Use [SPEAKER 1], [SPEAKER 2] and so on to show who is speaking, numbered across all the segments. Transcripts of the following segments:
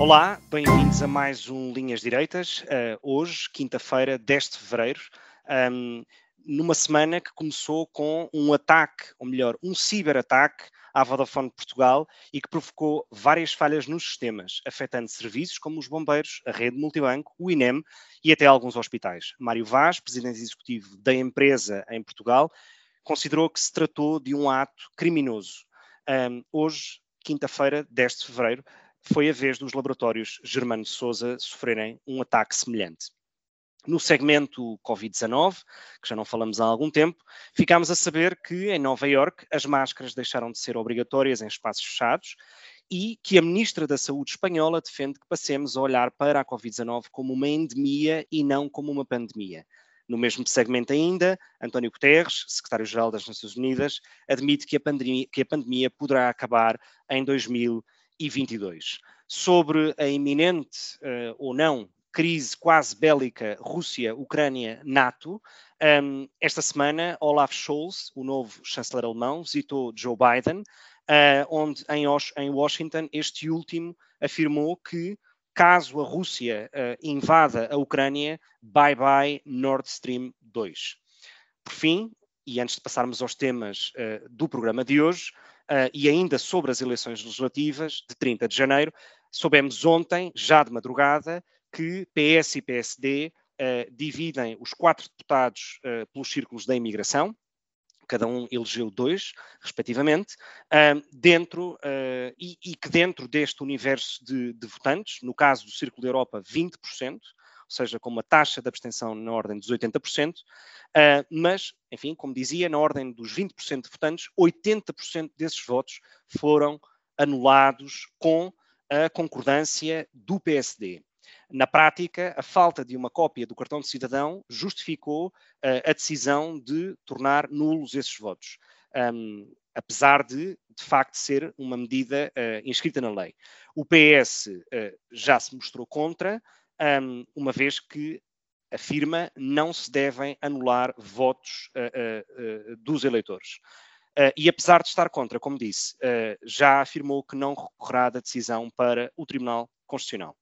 [SPEAKER 1] Olá, bem-vindos a mais um Linhas Direitas. Uh, hoje, quinta-feira, 10 de fevereiro, um, numa semana que começou com um ataque, ou melhor, um ciberataque à Vodafone Portugal e que provocou várias falhas nos sistemas, afetando serviços como os bombeiros, a rede multibanco, o INEM e até alguns hospitais. Mário Vaz, presidente executivo da empresa em Portugal, considerou que se tratou de um ato criminoso. Um, hoje, quinta-feira, 10 de fevereiro, foi a vez dos laboratórios Germano Souza sofrerem um ataque semelhante. No segmento Covid-19, que já não falamos há algum tempo, ficámos a saber que em Nova Iorque as máscaras deixaram de ser obrigatórias em espaços fechados e que a Ministra da Saúde espanhola defende que passemos a olhar para a Covid-19 como uma endemia e não como uma pandemia. No mesmo segmento ainda, António Guterres, secretário-geral das Nações Unidas, admite que a, pandemia, que a pandemia poderá acabar em 2022. Sobre a iminente uh, ou não crise quase bélica Rússia-Ucrânia-NATO, um, esta semana Olaf Scholz, o novo chanceler alemão, visitou Joe Biden, uh, onde em, em, Washington este último afirmou que caso a Rússia uh, invada a Ucrânia, bye bye Nord Stream 2. Por fim, e antes de passarmos aos temas uh, do programa de hoje, uh, e ainda sobre as eleições legislativas de 30 de janeiro, soubemos ontem, já de madrugada, que PS e PSD uh, dividem os quatro deputados pelos círculos da imigração, cada um elegeu dois, respectivamente, uh, dentro, uh, e, e, que dentro deste universo de, de, votantes, no caso do Círculo da Europa, 20%, ou seja, com uma taxa de abstenção na ordem dos 80%, uh, ah, mas, enfim, como dizia, na ordem dos 20% de votantes, 80% desses votos foram anulados com a concordância do PSD. Na prática, a falta de uma cópia do cartão de cidadão justificou uh, a decisão de tornar nulos esses votos, um, apesar de, de facto, ser uma medida uh, inscrita na lei. O PS uh, já se mostrou contra, um, uma vez que afirma não se devem anular votos uh, uh, uh, dos eleitores. e apesar de estar contra, como disse, já afirmou que não recorrerá da decisão para o Tribunal Constitucional.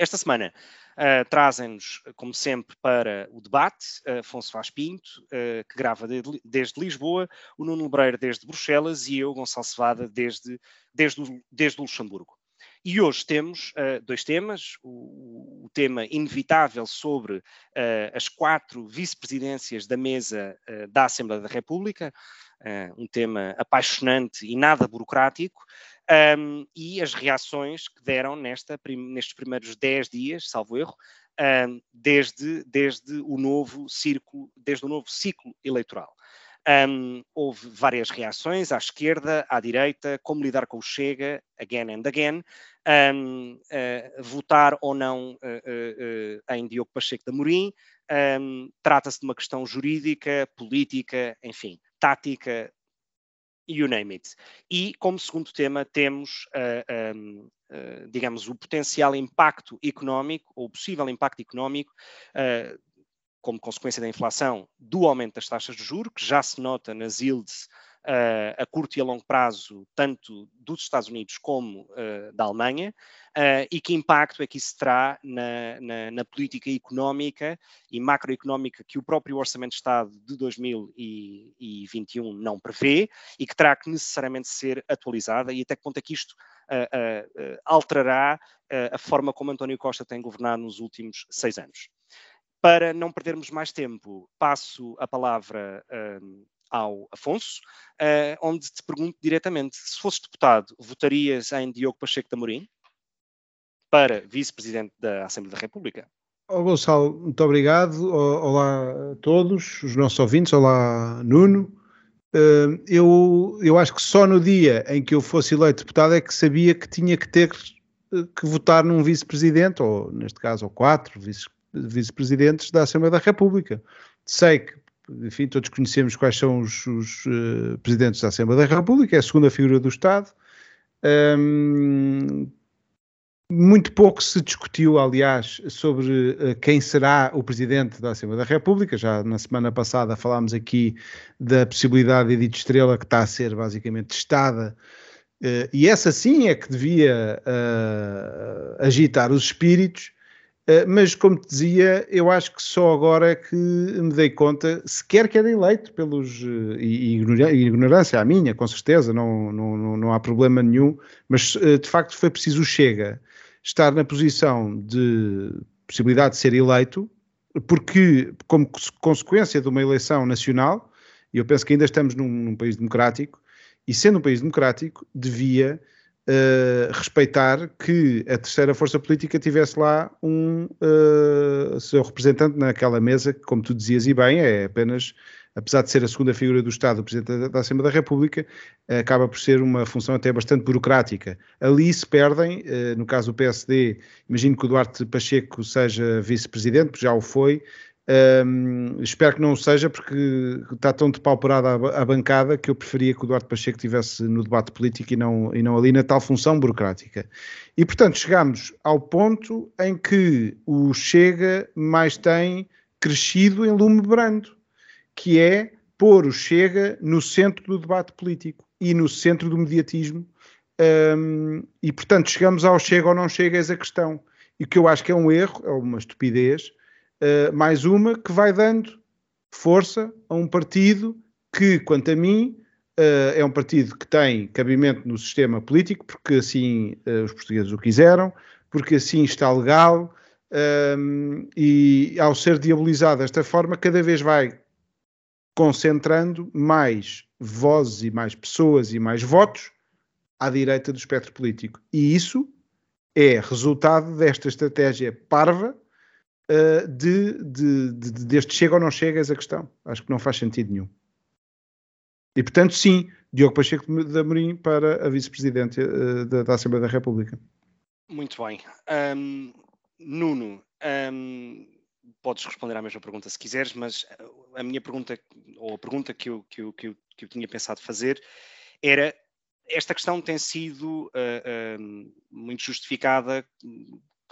[SPEAKER 1] Esta semana uh, trazem-nos, como sempre, para o debate, uh, Afonso Vaz Pinto, uh, que grava de, desde Lisboa, o Nuno Lebreira desde Bruxelas e eu, Gonçalo Cevada, desde, desde, desde Luxemburgo. E hoje temos uh, dois temas: o, o, tema inevitável sobre uh, as quatro vice-presidências da mesa uh, da Assembleia da República, um tema apaixonante e nada burocrático, um, e as reações que deram nesta, nestes primeiros 10 dias, salvo erro, desde, desde, o novo círculo, desde o novo ciclo eleitoral. Um, houve várias reações à esquerda, à direita, como lidar com o Chega, again and again, um, uh, votar ou não uh, uh, em Diogo Pacheco da Morim, um, trata-se de uma questão jurídica, política, enfim, tática, you name it. E como segundo tema temos, um, digamos, o potencial impacto económico, ou possível impacto económico, como consequência da inflação, do aumento das taxas de juros, que já se nota nas yields uh, a curto e a longo prazo, tanto dos Estados Unidos como uh, da Alemanha, uh, e que impacto é que isso terá na, na, na, política económica e macroeconómica que o próprio Orçamento de Estado de 2021 não prevê e que terá que necessariamente ser atualizada e até que ponto é que isto alterará a forma como António Costa tem governado nos últimos seis anos. Para não perdermos mais tempo, passo a palavra um, ao Afonso, uh, onde te pergunto diretamente: se fosses deputado, votarias em Diogo Pacheco da Morim para vice-presidente da Assembleia da República?
[SPEAKER 2] Oh, Gonçalo, muito obrigado. Olá a todos, os nossos ouvintes. Olá, Nuno. Uh, eu, eu acho que só no dia em que eu fosse eleito deputado é que sabia que tinha que ter que votar num vice-presidente, ou neste caso, ou quatro vice-presidentes da Assembleia da República. Sei que, enfim, todos conhecemos quais são os, os uh, presidentes da Assembleia da República, é a segunda figura do Estado. Um, muito pouco se discutiu, aliás, sobre uh, quem será o presidente da Assembleia da República. Já na semana passada falámos aqui da possibilidade de Edith Estrela, que está a ser basicamente testada. Uh, e essa sim é que devia uh, agitar os espíritos. Mas, como te dizia, eu acho que só agora é que me dei conta, sequer que era eleito pelos. e, e ignorância a minha, com certeza, não, não, não há problema nenhum, mas de facto foi preciso Chega estar na posição de possibilidade de ser eleito, porque, como consequência de uma eleição nacional, e eu penso que ainda estamos num, num país democrático, e sendo um país democrático, devia uh, respeitar que a terceira força política tivesse lá um uh, seu representante naquela mesa, que, como tu dizias e bem, é apenas apesar de ser a segunda figura do Estado, o Presidente da Assembleia da República, eh, acaba por ser uma função até bastante burocrática. Ali se perdem, eh, no caso do PSD, imagino que o Duarte Pacheco seja vice-presidente, já o foi, um, espero que não seja, porque está tão depauperada a, a bancada que eu preferia que o Duarte Pacheco estivesse no debate político e não, e não ali na tal função burocrática. E, portanto, chegamos ao ponto em que o Chega mais tem crescido em lume brando que é pôr o Chega no centro do debate político e no centro do mediatismo. Um, e, portanto, chegamos ao Chega ou não Chega, essa questão. E o que eu acho que é um erro, é uma estupidez, uh, mais uma que vai dando força a um partido que, quanto a mim, uh, é um partido que tem cabimento no sistema político, porque assim uh, os portugueses o quiseram, porque assim está legal, um, e ao ser diabolizado desta forma, cada vez vai concentrando mais vozes e mais pessoas e mais votos à direita do espectro político. E isso é resultado desta estratégia parva uh, de, de, de, deste chega ou não chega essa questão. Acho que não faz sentido nenhum. E portanto, sim, Diogo Pacheco da Amorim para a vice-presidente uh, da, da, Assembleia da República.
[SPEAKER 1] Muito bem. Um, Nuno, um, podes responder à mesma pergunta se quiseres, mas eh, a minha pergunta, ou a pergunta que eu, que eu, que eu, que eu tinha pensado fazer, era: esta questão tem sido uh, uh, muito justificada,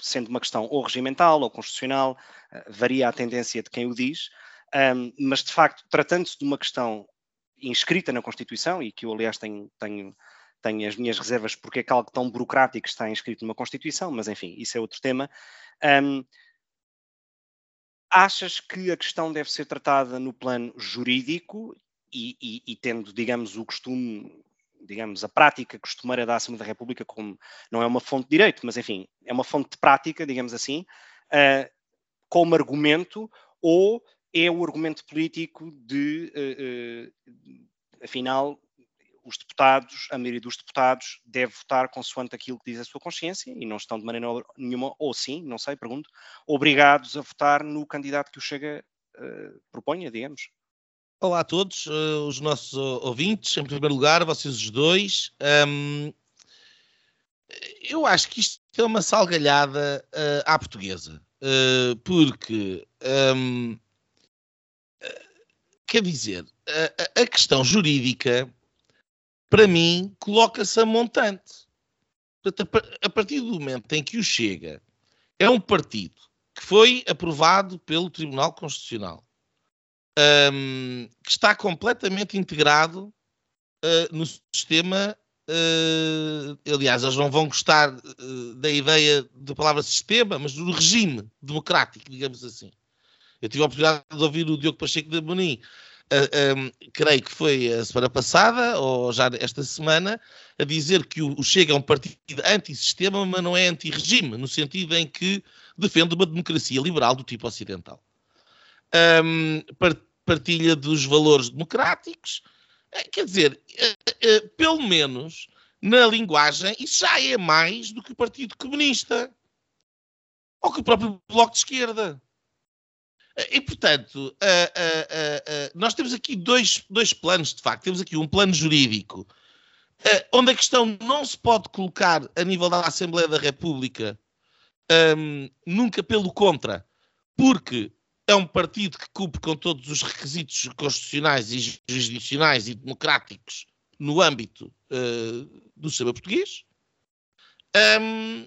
[SPEAKER 1] sendo uma questão ou regimental ou constitucional, uh, varia a tendência de quem o diz, um, mas de facto, tratando-se de uma questão inscrita na Constituição, e que eu, aliás, tenho, tenho tenho as minhas reservas porque é que algo tão burocrático está inscrito numa Constituição, mas enfim, isso é outro tema. Um, Achas que a questão deve ser tratada no plano jurídico e, e, e, tendo, digamos, o costume, digamos, a prática costumeira da Assembleia da República, como não é uma fonte de direito, mas enfim, é uma fonte de prática, digamos assim, uh, como argumento, ou é o argumento político de, uh, uh, afinal, os deputados, a maioria dos deputados, deve votar consoante aquilo que diz a sua consciência e não estão de maneira nenhuma, ou sim, não sei, pergunto, obrigados a votar no candidato que o Chega proponha, digamos.
[SPEAKER 3] Olá a todos, uh, os nossos ouvintes, em primeiro lugar, vocês os dois. Um, eu acho que isto é uma salgalhada uh, à portuguesa, uh, porque, um, quer dizer, a, a, questão jurídica para mim, coloca-se a montante. Portanto, a partir do momento em que o Chega é um partido que foi aprovado pelo Tribunal Constitucional, um, que está completamente integrado uh, no sistema. Uh, aliás, eles não vão gostar uh, da ideia da palavra sistema, mas do regime democrático, digamos assim. Eu tive a oportunidade de ouvir o Diogo Pacheco de ah, um, creio que foi a semana passada, ou já esta semana, a dizer que o, o Chega é um partido antissistema, mas não é anti-regime, no sentido em que defende uma democracia liberal do tipo ocidental. Um, partilha dos valores democráticos, eh, quer dizer, uh, uh, pelo menos na linguagem, isso já é mais do que o Partido Comunista ou que o próprio Bloco de Esquerda. E, portanto, nós temos aqui dois, dois planos, de facto. Temos aqui um plano jurídico onde a questão não se pode colocar a nível da Assembleia da República, um, nunca pelo contra, porque é um partido que cumpre com todos os requisitos constitucionais e jurisdicionais e democráticos no âmbito uh, do sistema português. Um,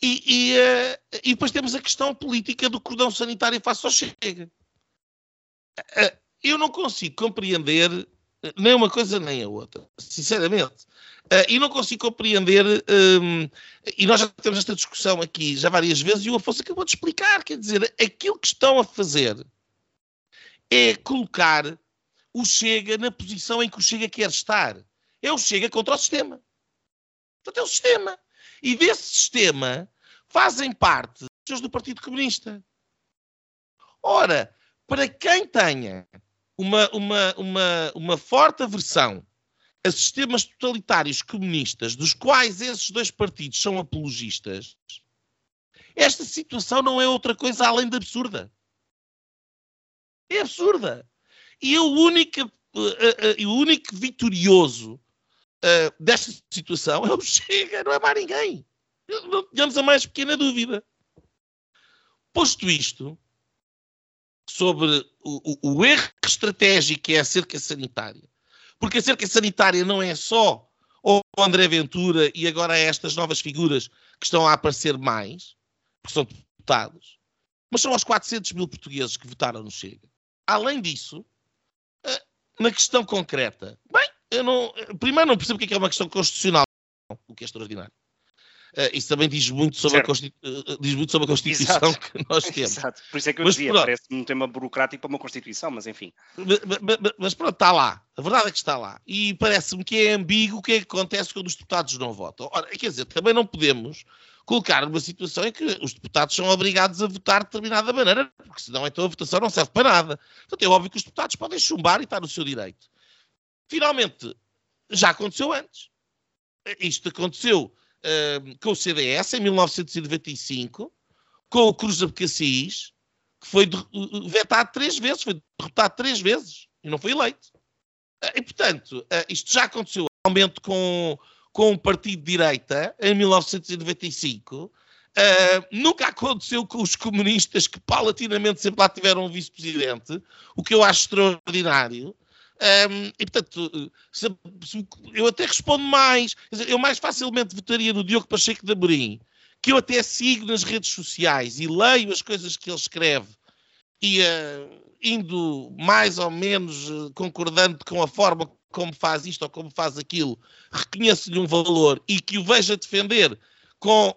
[SPEAKER 3] e, e, uh, e, depois temos a questão política do cordão sanitário face ao Chega. Uh, eu não consigo compreender nem uma coisa nem a outra, sinceramente. Uh, e não consigo compreender, um, e nós já temos esta discussão aqui já várias vezes, e o Afonso acabou de explicar, quer dizer, aquilo que estão a fazer é colocar o Chega na posição em que o Chega quer estar. É o Chega contra o sistema. Portanto, é o sistema. E desse sistema fazem parte os do Partido Comunista. Ora, para quem tenha uma, uma, uma, uma forte aversão a sistemas totalitários comunistas, dos quais esses dois partidos são apologistas, esta situação não é outra coisa além de absurda. É absurda. E o único, uh, o único vitorioso uh, desta situação é o Chega, não é mais ninguém. Não tenhamos a mais pequena dúvida. Posto isto, sobre o, o, o erro estratégico que é a cerca sanitária, porque a cerca sanitária não é só o André Ventura e agora estas novas figuras que estão a aparecer mais, porque são deputados, mas são os 400 mil portugueses que votaram no Chega. Além disso, eh, na questão concreta, bem, eu não, primeiro não percebo o que é, é uma questão constitucional, o que é extraordinário. Uh, isso também diz muito, sobre a, uh, diz muito sobre a Constituição Exato. que nós temos.
[SPEAKER 1] Exato. Por isso é que eu mas, dizia, parece-me um tema burocrático para uma Constituição, mas enfim.
[SPEAKER 3] Mas, mas, mas, pronto, está lá. A verdade é que está lá. E parece-me que é ambíguo o que é que acontece quando os deputados não votam. Ora, quer dizer, também não podemos colocar numa situação em que os deputados são obrigados a votar de determinada maneira, porque senão então a votação não serve para nada. Portanto, é óbvio que os deputados podem chumbar e estar no seu direito. Finalmente, já aconteceu antes. Isto aconteceu uh, com o CDS em 1995, com o Cruz Abcacis, que foi vetado três vezes, foi derrotado três vezes e não foi eleito. Uh, e, portanto, uh, isto já aconteceu realmente com, com um partido de direita em 1995. Uh, nunca aconteceu com os comunistas que paulatinamente sempre lá tiveram um vice-presidente, o que eu acho extraordinário. Um, e portanto, se, se, eu até respondo mais. eu mais facilmente votaria no Diogo Pacheco de Amorim, que eu até sigo nas redes sociais e leio as coisas que ele escreve, e uh, indo mais ou menos uh, concordando com a forma como faz isto ou como faz aquilo, reconheço-lhe um valor e que o vejo a defender com,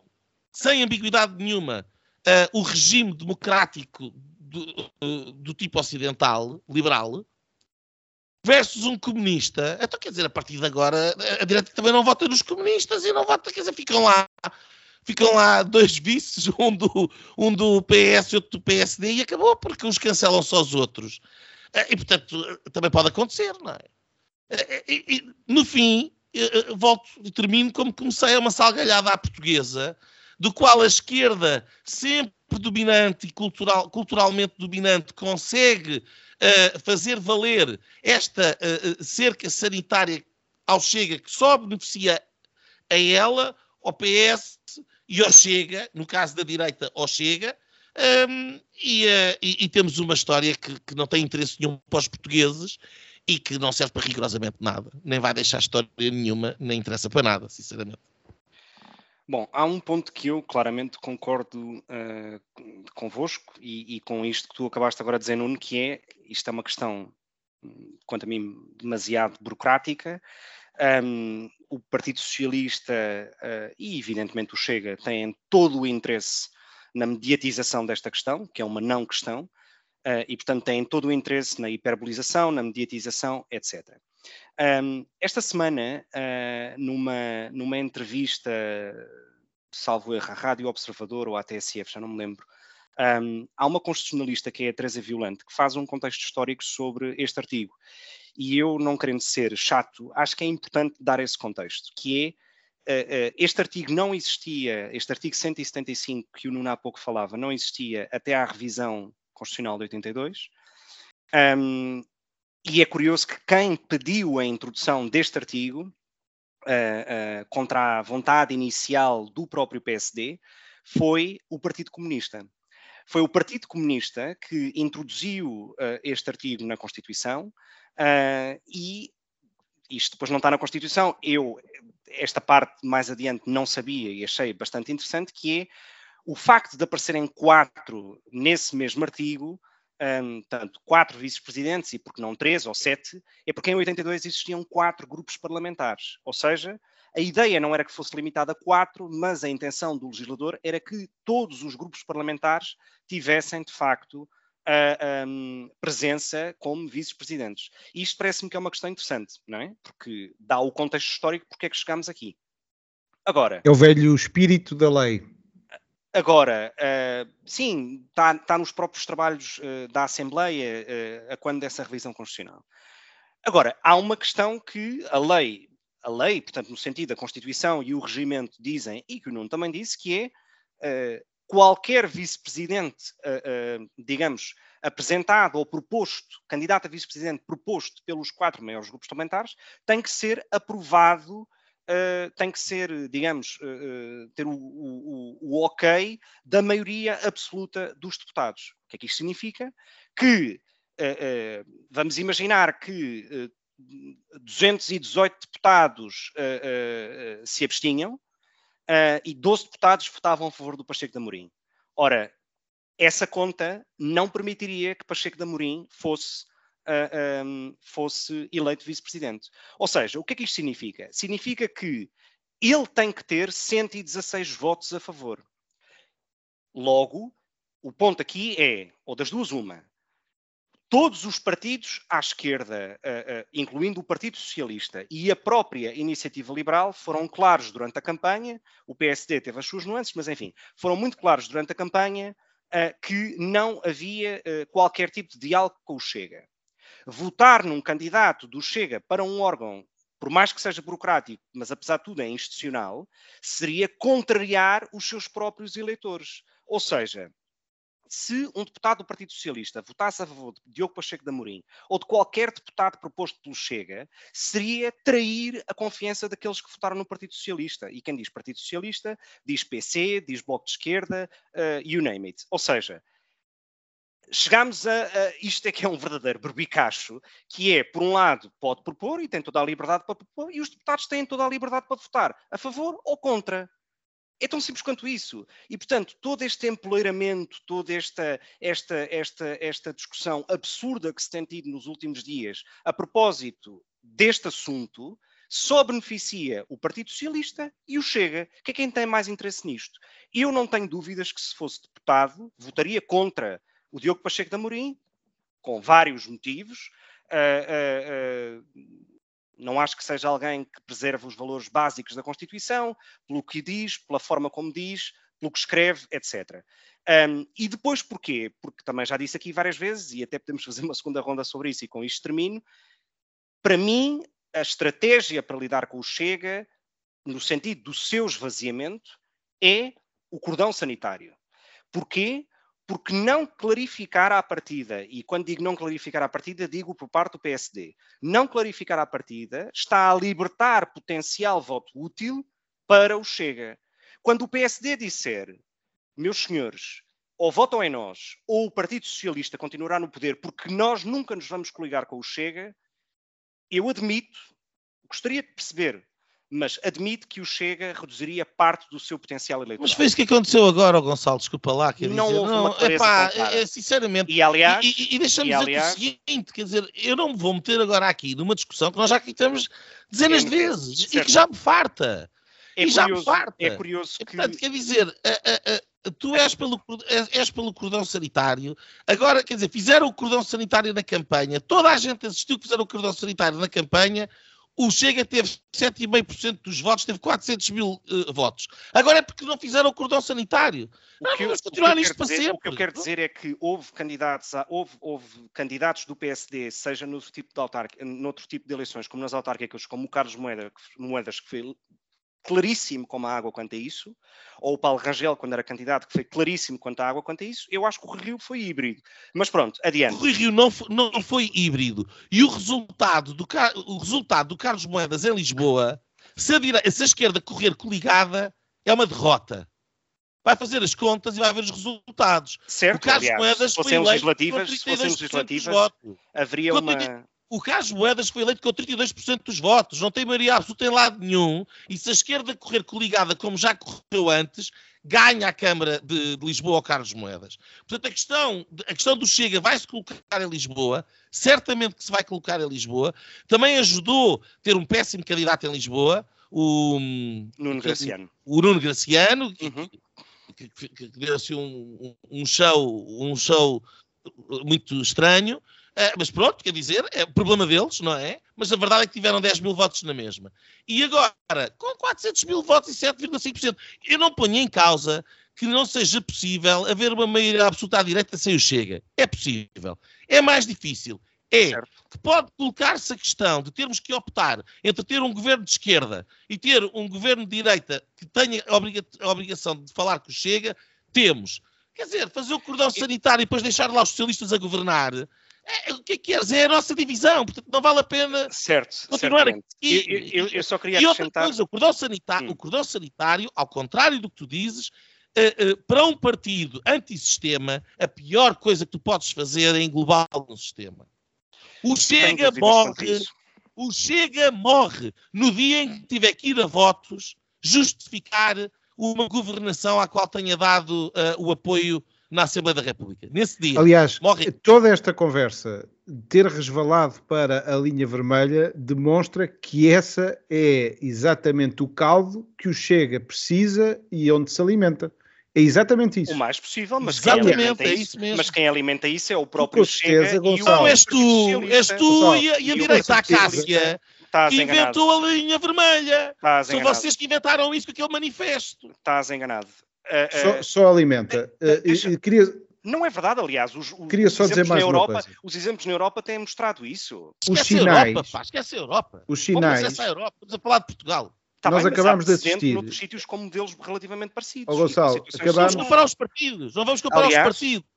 [SPEAKER 3] sem ambiguidade nenhuma uh, o regime democrático do, do tipo ocidental, liberal versus um comunista. Então, quer dizer, a partir de agora, a direita também não vota nos comunistas e não vota, quer dizer, ficam lá. Ficam lá dois vices, um do, um do PS e outro do PSD, e acabou, porque uns cancelam só os outros. Eh, e, portanto, também pode acontecer, não é? Eh, e, e, no fim, eh, volto e termino como comecei, é uma salgalhada à portuguesa, do qual a esquerda, sempre dominante e cultural, culturalmente dominante, consegue fazer valer esta uh, cerca sanitária ao Chega, que só beneficia a ela, ao PS e ao Chega, no caso da direita, ao Chega, um, e, uh, e, e, temos uma história que, que, não tem interesse nenhum para os portugueses e que não serve para rigorosamente nada, nem vai deixar história nenhuma, nem interessa para nada, sinceramente.
[SPEAKER 1] Bom, há um ponto que eu claramente concordo uh, convosco e, e, com isto que tu acabaste agora de dizer, Nuno, que é, isto é uma questão, quanto a mim, demasiado burocrática. Um, o Partido Socialista uh, e, evidentemente, o Chega têm todo o interesse na mediatização desta questão, que é uma não questão, uh, e, portanto, têm todo o interesse na hiperbolização, na mediatização, etc. Um, esta semana, uh, numa, numa entrevista, salvo erro, à Rádio Observador ou à TSF, já não me lembro, um, há uma constitucionalista que é a Teresa Violante, que faz um contexto histórico sobre este artigo. E eu, não querendo ser chato, acho que é importante dar esse contexto, que é Uh, uh, este artigo não existia, este artigo 175 que o Nuno há pouco falava, não existia até à revisão constitucional de 82. Um, e é curioso que quem pediu a introdução deste artigo uh, uh, contra a vontade inicial do próprio PSD, foi o Partido Comunista. Foi o Partido Comunista que introduziu este artigo na Constituição e isto depois não está na Constituição. Eu, esta parte mais adiante, não sabia e achei bastante interessante, que é o facto de aparecerem quatro nesse mesmo artigo, um, tanto quatro vice-presidentes, e porque não três ou sete, é porque em 82 existiam quatro grupos parlamentares. Ou seja, a ideia não era que fosse limitada a quatro, mas a intenção do legislador era que todos os grupos parlamentares tivessem, de facto, a, um, presença como vice-presidentes. E isto parece-me que é uma questão interessante, não é? Porque dá o contexto histórico porque é que chegamos aqui. Agora.
[SPEAKER 2] É o velho espírito da lei.
[SPEAKER 1] Agora, uh, sim, está tá nos próprios trabalhos uh, da Assembleia uh, a quando dessa revisão constitucional. Agora, há uma questão que a lei, a lei, portanto, no sentido da Constituição e o regimento dizem, e que o Nuno também disse, que é qualquer vice-presidente, digamos, apresentado ou proposto, candidato a vice-presidente proposto pelos quatro maiores grupos parlamentares, tem que ser aprovado Uh, tem que ser, digamos, uh, ter o, o, o, ok da maioria absoluta dos deputados. O que é que isto significa? Que, vamos imaginar que 218 deputados se abstinham e 12 deputados votavam a favor do Pacheco de Amorim. Ora, essa conta não permitiria que Pacheco de Amorim fosse uh, um, fosse eleito vice-presidente. Ou seja, o que é que isto significa? Significa que ele tem que ter 116 votos a favor. Logo, o ponto aqui é, ou das duas, uma. Todos os partidos à esquerda, incluindo o Partido Socialista e a própria Iniciativa Liberal, foram claros durante a campanha. O PSD teve as suas nuances, mas enfim, foram muito claros durante a campanha que não havia qualquer tipo de diálogo com o Chega votar num candidato do Chega para um órgão, por mais que seja burocrático, mas apesar de tudo é institucional, seria contrariar os seus próprios eleitores. Ou seja, se um deputado do Partido Socialista votasse a favor de Diogo Pacheco de Amorim ou de qualquer deputado proposto pelo Chega, seria trair a confiança daqueles que votaram no Partido Socialista. E quem diz Partido Socialista diz PC, diz Bloco de Esquerda, uh, you name it. Ou seja, chegamos a, a, isto é que é um verdadeiro berbicacho, que é, por um lado, pode propor e tem toda a liberdade para propor, e os deputados têm toda a liberdade para votar a favor ou contra. É tão simples quanto isso. E, portanto, todo este empoleiramento, toda esta, esta, esta, esta discussão absurda que se tem tido nos últimos dias a propósito deste assunto, só beneficia o Partido Socialista e o Chega, que é quem tem mais interesse nisto. Eu não tenho dúvidas que, se fosse deputado, votaria contra o Diogo Pacheco de Amorim, com vários motivos. Uh, uh, uh, não acho que seja alguém que preserve os valores básicos da Constituição, pelo que diz, pela forma como diz, pelo que escreve, etc. Um, e depois porquê? Porque também já disse aqui várias vezes, e até podemos fazer uma segunda ronda sobre isso, e com isto termino. Para mim, a estratégia para lidar com o Chega, no sentido do seu esvaziamento, é o cordão sanitário. Porquê? Porque não clarificar à partida, e quando digo não clarificar à partida, digo por parte do PSD, não clarificar à partida está a libertar potencial voto útil para o Chega. Quando o PSD disser, meus senhores, ou votam em nós, ou o Partido Socialista continuará no poder, porque nós nunca nos vamos coligar com o Chega, eu admito, gostaria de perceber mas admite que o Chega reduziria parte do seu potencial eleitoral.
[SPEAKER 3] Mas foi isso que aconteceu agora, Gonçalo, desculpa lá.
[SPEAKER 1] Quer não dizer, houve não, uma epá,
[SPEAKER 3] é, sinceramente,
[SPEAKER 1] e aliás,
[SPEAKER 3] e, e, deixa-me dizer aliás, o seguinte, quer dizer, eu não me vou meter agora aqui numa discussão que nós já aqui estamos dezenas é, de vezes certo. e que já me farta.
[SPEAKER 1] É
[SPEAKER 3] e
[SPEAKER 1] curioso, já me farta. É curioso
[SPEAKER 3] que... Portanto, quer dizer, a, a, a, tu és pelo, és pelo cordão sanitário, agora, quer dizer, fizeram o cordão sanitário na campanha, toda a gente assistiu que fizeram o cordão sanitário na campanha, o Chega teve 7,5% dos votos, teve 400 mil uh, votos. Agora é porque não fizeram o cordão sanitário. Não, vamos continuar nisto para
[SPEAKER 1] dizer,
[SPEAKER 3] sempre.
[SPEAKER 1] O que eu quero dizer é que houve candidatos, a, houve, houve, candidatos do PSD, seja no tipo de noutro tipo de eleições, como nas autárquicas, como o Carlos Moedas, Moedas que foi claríssimo como a água quanto a isso, ou o Paulo Rangel, quando era candidato, que foi claríssimo quanto à água quanto a isso, eu acho que o Rio foi híbrido. Mas pronto, adiante.
[SPEAKER 3] O Rio não foi, não foi híbrido. E o resultado, do, o resultado do Carlos Moedas em Lisboa Se a, se a esquerda correr coligada, é uma derrota. Vai fazer as contas e vai ver os resultados.
[SPEAKER 1] Certo,
[SPEAKER 3] o Carlos
[SPEAKER 1] aliás,
[SPEAKER 3] Moedas
[SPEAKER 1] se
[SPEAKER 3] foi
[SPEAKER 1] fossem legislativas, se fossem
[SPEAKER 3] 32% dos
[SPEAKER 1] legislativas,
[SPEAKER 3] votos.
[SPEAKER 1] haveria uma...
[SPEAKER 3] O Carlos Moedas foi eleito com 32% dos votos, não tem maioria absoluta em lado nenhum, e se a esquerda correr coligada como já correu antes, ganha a Câmara de, de Lisboa ao Carlos Moedas. Portanto, a questão, a questão do Chega vai-se colocar em Lisboa, certamente que se vai colocar em Lisboa, também ajudou ter um péssimo candidato em Lisboa, o
[SPEAKER 1] Nuno Graciano.
[SPEAKER 3] o Nuno Graciano, que,
[SPEAKER 1] Uhum.
[SPEAKER 3] que, que- que deu assim um, um show, um show muito estranho. Eh, mas pronto, quer dizer, é problema deles, não é? Mas a verdade é que tiveram 10 mil votos na mesma. E agora, com 400 mil votos e 7,5%, eu não ponho em causa que não seja possível haver uma maioria absoluta à direita sem o Chega. É possível. É mais difícil. É
[SPEAKER 1] Certo.
[SPEAKER 3] que pode colocar-se a questão de termos que optar entre ter um governo de esquerda e ter um governo de direita que tenha a obriga- a obrigação de falar com o Chega, temos. Quer dizer, fazer o cordão sanitário e depois deixar lá os socialistas a governar, é, o que é que queres? É a nossa divisão, portanto não vale a pena
[SPEAKER 1] Certo,
[SPEAKER 3] continuar
[SPEAKER 1] certamente.
[SPEAKER 3] aqui.
[SPEAKER 1] Eu, eu- eu só queria
[SPEAKER 3] E outra
[SPEAKER 1] acrescentar...
[SPEAKER 3] coisa, o cordão, sanitário,
[SPEAKER 1] Hum.
[SPEAKER 3] o cordão sanitário, ao contrário do que tu dizes, eh, eh, para um partido antissistema, a pior coisa que tu podes fazer é englobá-lo no sistema. O Chega morre, o Chega morre no dia em que tiver que ir a votos justificar uma governação à qual tenha dado eh, o apoio na Assembleia da República. Nesse dia.
[SPEAKER 2] Aliás,
[SPEAKER 3] Morre.
[SPEAKER 2] toda esta conversa ter resvalado para a linha vermelha demonstra que essa é exatamente o caldo que o Chega precisa e onde se alimenta. É exatamente isso.
[SPEAKER 1] O mais possível, mas quem,
[SPEAKER 3] Exatamente,
[SPEAKER 1] alimenta
[SPEAKER 3] é
[SPEAKER 1] isso,
[SPEAKER 3] isso mesmo.
[SPEAKER 1] mas quem alimenta isso é o próprio
[SPEAKER 2] Com certeza,
[SPEAKER 1] Chega e o
[SPEAKER 2] Gonçalo.
[SPEAKER 3] Não, és tu, és tu e a, e a direita, a Cássia, que
[SPEAKER 1] enganado.
[SPEAKER 3] inventou a linha vermelha.
[SPEAKER 1] Estás
[SPEAKER 3] São
[SPEAKER 1] enganado.
[SPEAKER 3] vocês que inventaram isso com aquele manifesto.
[SPEAKER 1] Estás enganado. Ah, ah,
[SPEAKER 2] Só, só alimenta. Eh,
[SPEAKER 1] deixa-
[SPEAKER 2] queria,
[SPEAKER 1] Não é verdade, aliás. Os, os
[SPEAKER 2] Queria só dizer
[SPEAKER 1] exemplos
[SPEAKER 2] mais
[SPEAKER 1] na
[SPEAKER 2] uma
[SPEAKER 1] Europa,
[SPEAKER 2] coisa.
[SPEAKER 1] Os exemplos na Europa têm mostrado isso.
[SPEAKER 2] os
[SPEAKER 3] Esquece a
[SPEAKER 2] sinais,
[SPEAKER 3] Europa, pá, esquece a Europa.
[SPEAKER 2] os sinais,
[SPEAKER 3] acesso à Europa? Estamos a falar de Portugal.
[SPEAKER 1] Está
[SPEAKER 2] Nós
[SPEAKER 1] bem, mas há
[SPEAKER 2] acabámos de assistir.
[SPEAKER 1] noutros sítios com modelos relativamente parecidos.
[SPEAKER 2] Ó, Gonçalo,
[SPEAKER 1] situações
[SPEAKER 2] acabámos-
[SPEAKER 3] Vamos comparar os partidos. Não vamos comparar
[SPEAKER 1] Aliás,
[SPEAKER 3] os partidos.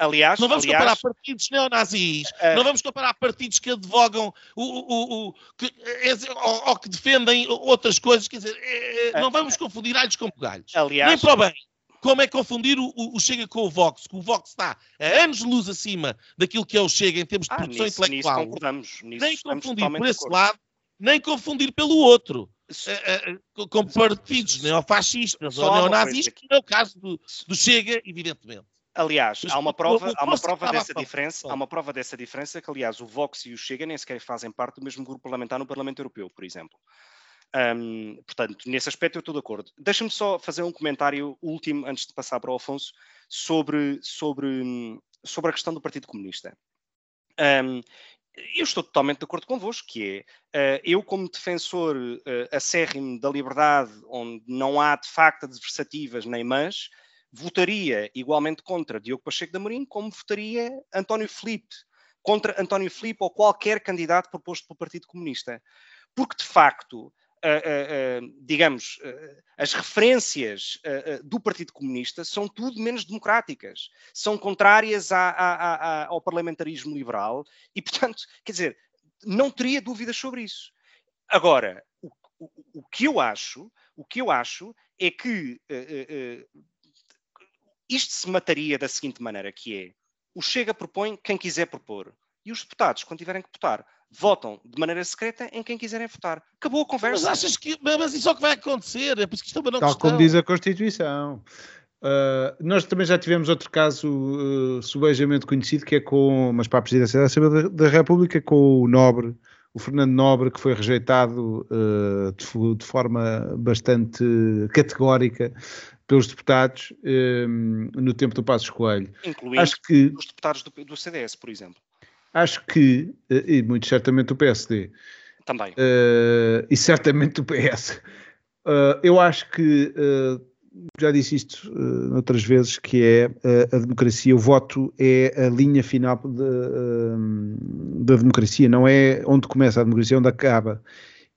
[SPEAKER 1] Aliás,
[SPEAKER 3] Não vamos
[SPEAKER 1] aliás,
[SPEAKER 3] comparar partidos neonazis.
[SPEAKER 1] Ah.
[SPEAKER 3] Não vamos comparar partidos que advogam o, o, o, que, é, ou, ou que defendem outras coisas. Quer dizer, é, é,
[SPEAKER 1] Ah.
[SPEAKER 3] não vamos confundir alhos com bugalhos.
[SPEAKER 1] aliás,
[SPEAKER 3] Nem para o bem. Como é confundir o, o- Chega com o Vox? Que o Vox está a anos luz acima daquilo que é o Chega em termos de
[SPEAKER 1] ah,
[SPEAKER 3] produção
[SPEAKER 1] nisso, nisso
[SPEAKER 3] intelectual.
[SPEAKER 1] concordamos. Nisso
[SPEAKER 3] nem confundir por esse lado, nem confundir pelo outro.
[SPEAKER 1] Se-
[SPEAKER 3] eh, eh, com- partidos neofascistas
[SPEAKER 1] Só
[SPEAKER 3] ou neonazis, que é o caso do, do Chega, evidentemente.
[SPEAKER 1] Aliás, há uma prova, há uma prova dessa diferença, há uma prova dessa diferença que, aliás, o Vox e o Chega nem sequer fazem parte do mesmo grupo parlamentar no Parlamento Europeu, por exemplo. Hum, portanto, nesse aspecto eu estou de acordo. Deixa-me só fazer um comentário último antes de passar para o Afonso sobre, sobre, sobre a questão do Partido Comunista. Hum, eu estou totalmente de acordo convosco, que é, eh, eu como defensor eh, acérrimo da liberdade, onde não há de facto adversativas nem mas, votaria igualmente contra Diogo Pacheco de Amorim, como votaria António Filipe, contra António Filipe ou qualquer candidato proposto pelo Partido Comunista. Porque, de facto, ah, ah, ah, digamos, as referências do Partido Comunista são tudo menos democráticas, são contrárias à- à- à- ao parlamentarismo liberal e, portanto, quer dizer, não teria dúvidas sobre isso. Agora, o, o- o que eu acho, o que eu acho é que isto se mataria da seguinte maneira, que é, o Chega propõe quem quiser propor, e os deputados, quando tiverem que votar, votam de maneira secreta em quem quiserem votar. Acabou a
[SPEAKER 3] Mas
[SPEAKER 1] conversa.
[SPEAKER 3] achas que. Mas isso é o que vai acontecer. É por isso que isto é uma não
[SPEAKER 2] tal
[SPEAKER 3] questão.
[SPEAKER 2] como diz a Constituição. Uh, nós também já tivemos outro caso uh, subejamente conhecido, que é com, mas para a presidência da Assembleia da, República, com o Nobre, o Fernando Nobre, que foi rejeitado uh, de, de forma bastante categórica pelos deputados um, no tempo do Passos Coelho.
[SPEAKER 1] Incluindo
[SPEAKER 2] Acho que,
[SPEAKER 1] os deputados do, do CDS, por exemplo.
[SPEAKER 2] acho que, uh, e muito certamente o PSD,
[SPEAKER 1] Também.
[SPEAKER 2] Uh, e certamente o PS. Uh, eu acho que uh, já disse isto outras vezes que é a democracia, o voto é a linha final de, uh, da democracia, não é onde começa a democracia, é onde acaba.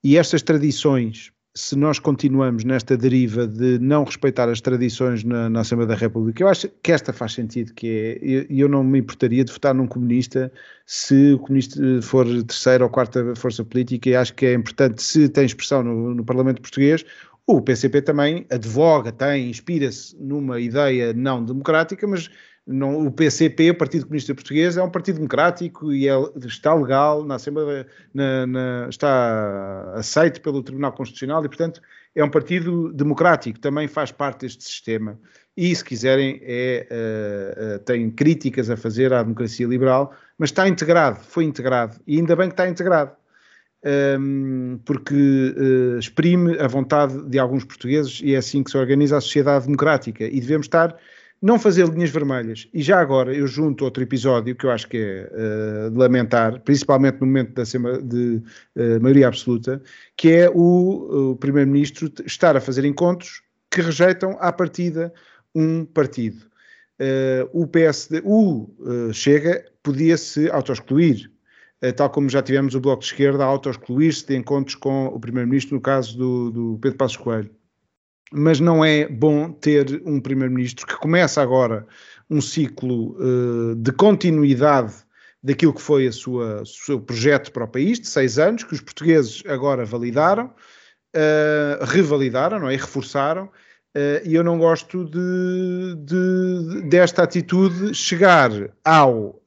[SPEAKER 2] E estas tradições se nós continuamos nesta deriva de não respeitar as tradições na, na Assembleia da República, eu acho que esta faz sentido, que é, eu, eu, não me importaria de votar num comunista se o comunista for terceira ou quarta força política, e acho que é importante, se tem expressão no, no Parlamento Português, o PCP também advoga, tem, inspira-se numa ideia não democrática, mas não, o PCP, o Partido Comunista Português, é um partido democrático e é, está legal na Assembleia, na, na, está aceito pelo Tribunal Constitucional e, portanto, é um partido democrático, também faz parte deste sistema. E, se quiserem, é, uh, uh, tem críticas a fazer à democracia liberal, mas está integrado, foi integrado, e ainda bem que está integrado. Um, ehm, porque uh, exprime a vontade de alguns portugueses e é assim que se organiza a sociedade democrática e devemos estar não fazer linhas vermelhas. E já agora eu junto outro episódio que eu acho que é uh, de lamentar, principalmente no momento da de uh, maioria absoluta, que é o, o Primeiro-Ministro estar a fazer encontros que rejeitam à partida um partido. Uh, o PSD, o Chega, podia-se autoexcluir, tal como já tivemos o Bloco de Esquerda a autoexcluir-se de encontros com o Primeiro-Ministro no caso do, do Pedro Passos Coelho mas não é bom ter um primeiro-ministro que começa agora um ciclo uh, de continuidade daquilo que foi o seu projeto para o país, de seis anos, que os portugueses agora validaram, uh, revalidaram, não é? E reforçaram, uh, e eu não gosto de, de, desta atitude chegar ao,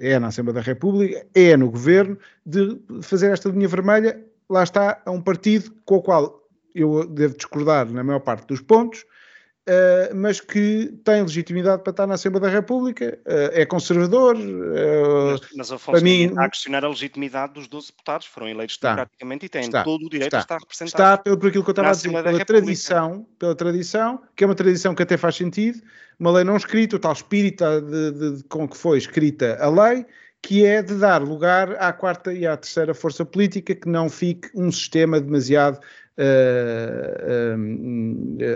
[SPEAKER 2] é na Assembleia da República, é no Governo, de fazer esta linha vermelha, lá está, a um partido com o qual eu devo discordar na maior parte dos pontos, uh, mas que tem legitimidade para estar na Assembleia da República, uh, é conservador. Uh,
[SPEAKER 1] mas, mas Afonso, para mim, a questionar a legitimidade dos 12 deputados, foram eleitos está, democraticamente e têm está, todo o direito está, a estar representados.
[SPEAKER 2] Está, pelo, por aquilo que eu estava a dizer, pela tradição, pela tradição, que é uma tradição que até faz sentido, uma lei não escrita, o tal espírito de, de, de, com que foi escrita a lei, que é de dar lugar à quarta e à terceira força política, que não fique um sistema demasiado uh,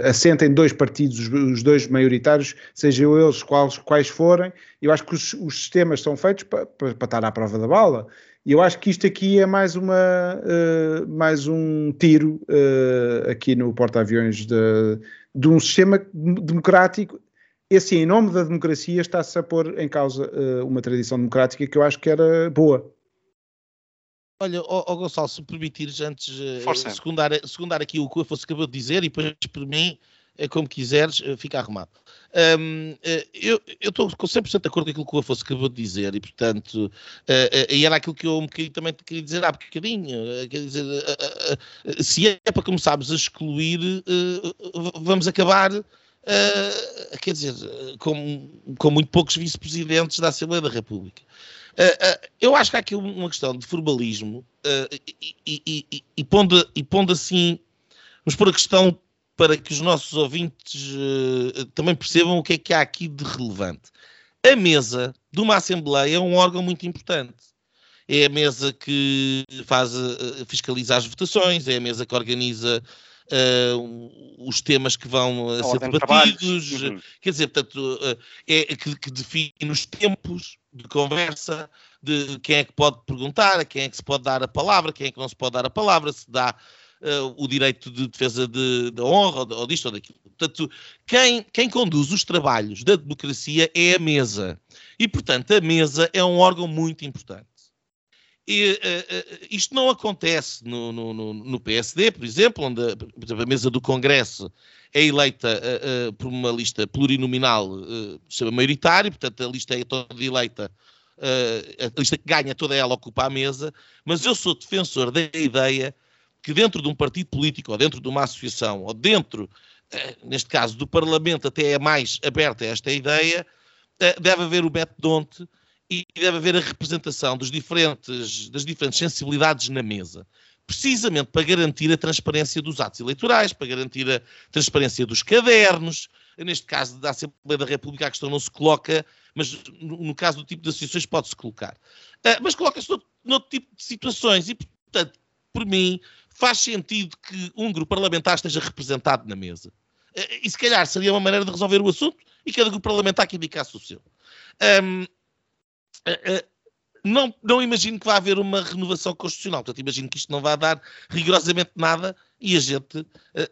[SPEAKER 2] assentem dois partidos, os dois maioritários, sejam eles quais, quais forem. Eu acho que os, os sistemas são feitos para, para, para estar à prova da bala. E eu acho que isto aqui é mais, uma, uh, mais um tiro uh, aqui no porta-aviões de, de, um sistema democrático. E assim, em nome da democracia, está-se a pôr em causa uh, uma tradição democrática que eu acho que era boa.
[SPEAKER 3] Olha, oh, oh Gonçalo, se me permitires, antes uh, secundar, secundar aqui o que o Afonso acabou de dizer, e depois, por mim, é como quiseres, uh, fica arrumado. Um, uh, eu estou 100% de acordo com aquilo que o Afonso acabou de dizer, e portanto, e era aquilo que eu um também queria dizer há bocadinho. quer dizer, se é para começarmos a excluir, vamos acabar. Uh, quer dizer, com, com muito poucos vice-presidentes da Assembleia da República. Uh, uh, eu acho que há aqui uma questão de formalismo e, e, e, e, pondo, e pondo assim, vamos pôr a questão para que os nossos ouvintes também percebam o que é que há aqui de relevante. A mesa de uma Assembleia é um órgão muito importante. É a mesa que faz, fiscaliza as votações, é a mesa que organiza uh, os temas que vão a ser debatidos, uhum. quer dizer, portanto, uh, é que, que, define os tempos de conversa, de quem é que pode perguntar, a quem é que se pode dar a palavra, quem é que não se pode dar a palavra, se dá uh, o direito de defesa de, de honra ou, de, ou disto ou daquilo. Portanto, quem, quem conduz os trabalhos da democracia é a mesa. E, portanto, a mesa é um órgão muito importante. E, uh, isto não acontece no, no, no, PSD, por exemplo, onde por exemplo, a mesa do Congresso é eleita uh, por uma lista plurinominal, uh, chama maioritário, portanto a lista é toda eleita, a lista que ganha toda ela ocupa a mesa, mas eu sou defensor da ideia que dentro de um partido político, ou dentro de uma associação, ou dentro, neste caso, do Parlamento, até é mais aberta esta ideia, deve haver o Donte e deve haver a representação dos diferentes, das diferentes sensibilidades na mesa. Precisamente para garantir a transparência dos atos eleitorais, para garantir a transparência dos cadernos. Neste caso da Assembleia da República, a questão não se coloca, mas no, caso do tipo de associações pode-se colocar. Uh, mas coloca-se noutro, noutro tipo de situações e, portanto, por mim, faz sentido que um grupo parlamentar esteja representado na mesa. Uh, e se calhar seria uma maneira de resolver o assunto e cada grupo parlamentar que indicasse o seu. Um, não, não imagino que vá haver uma renovação constitucional. Portanto, imagino que isto não vai dar rigorosamente nada e a gente uh,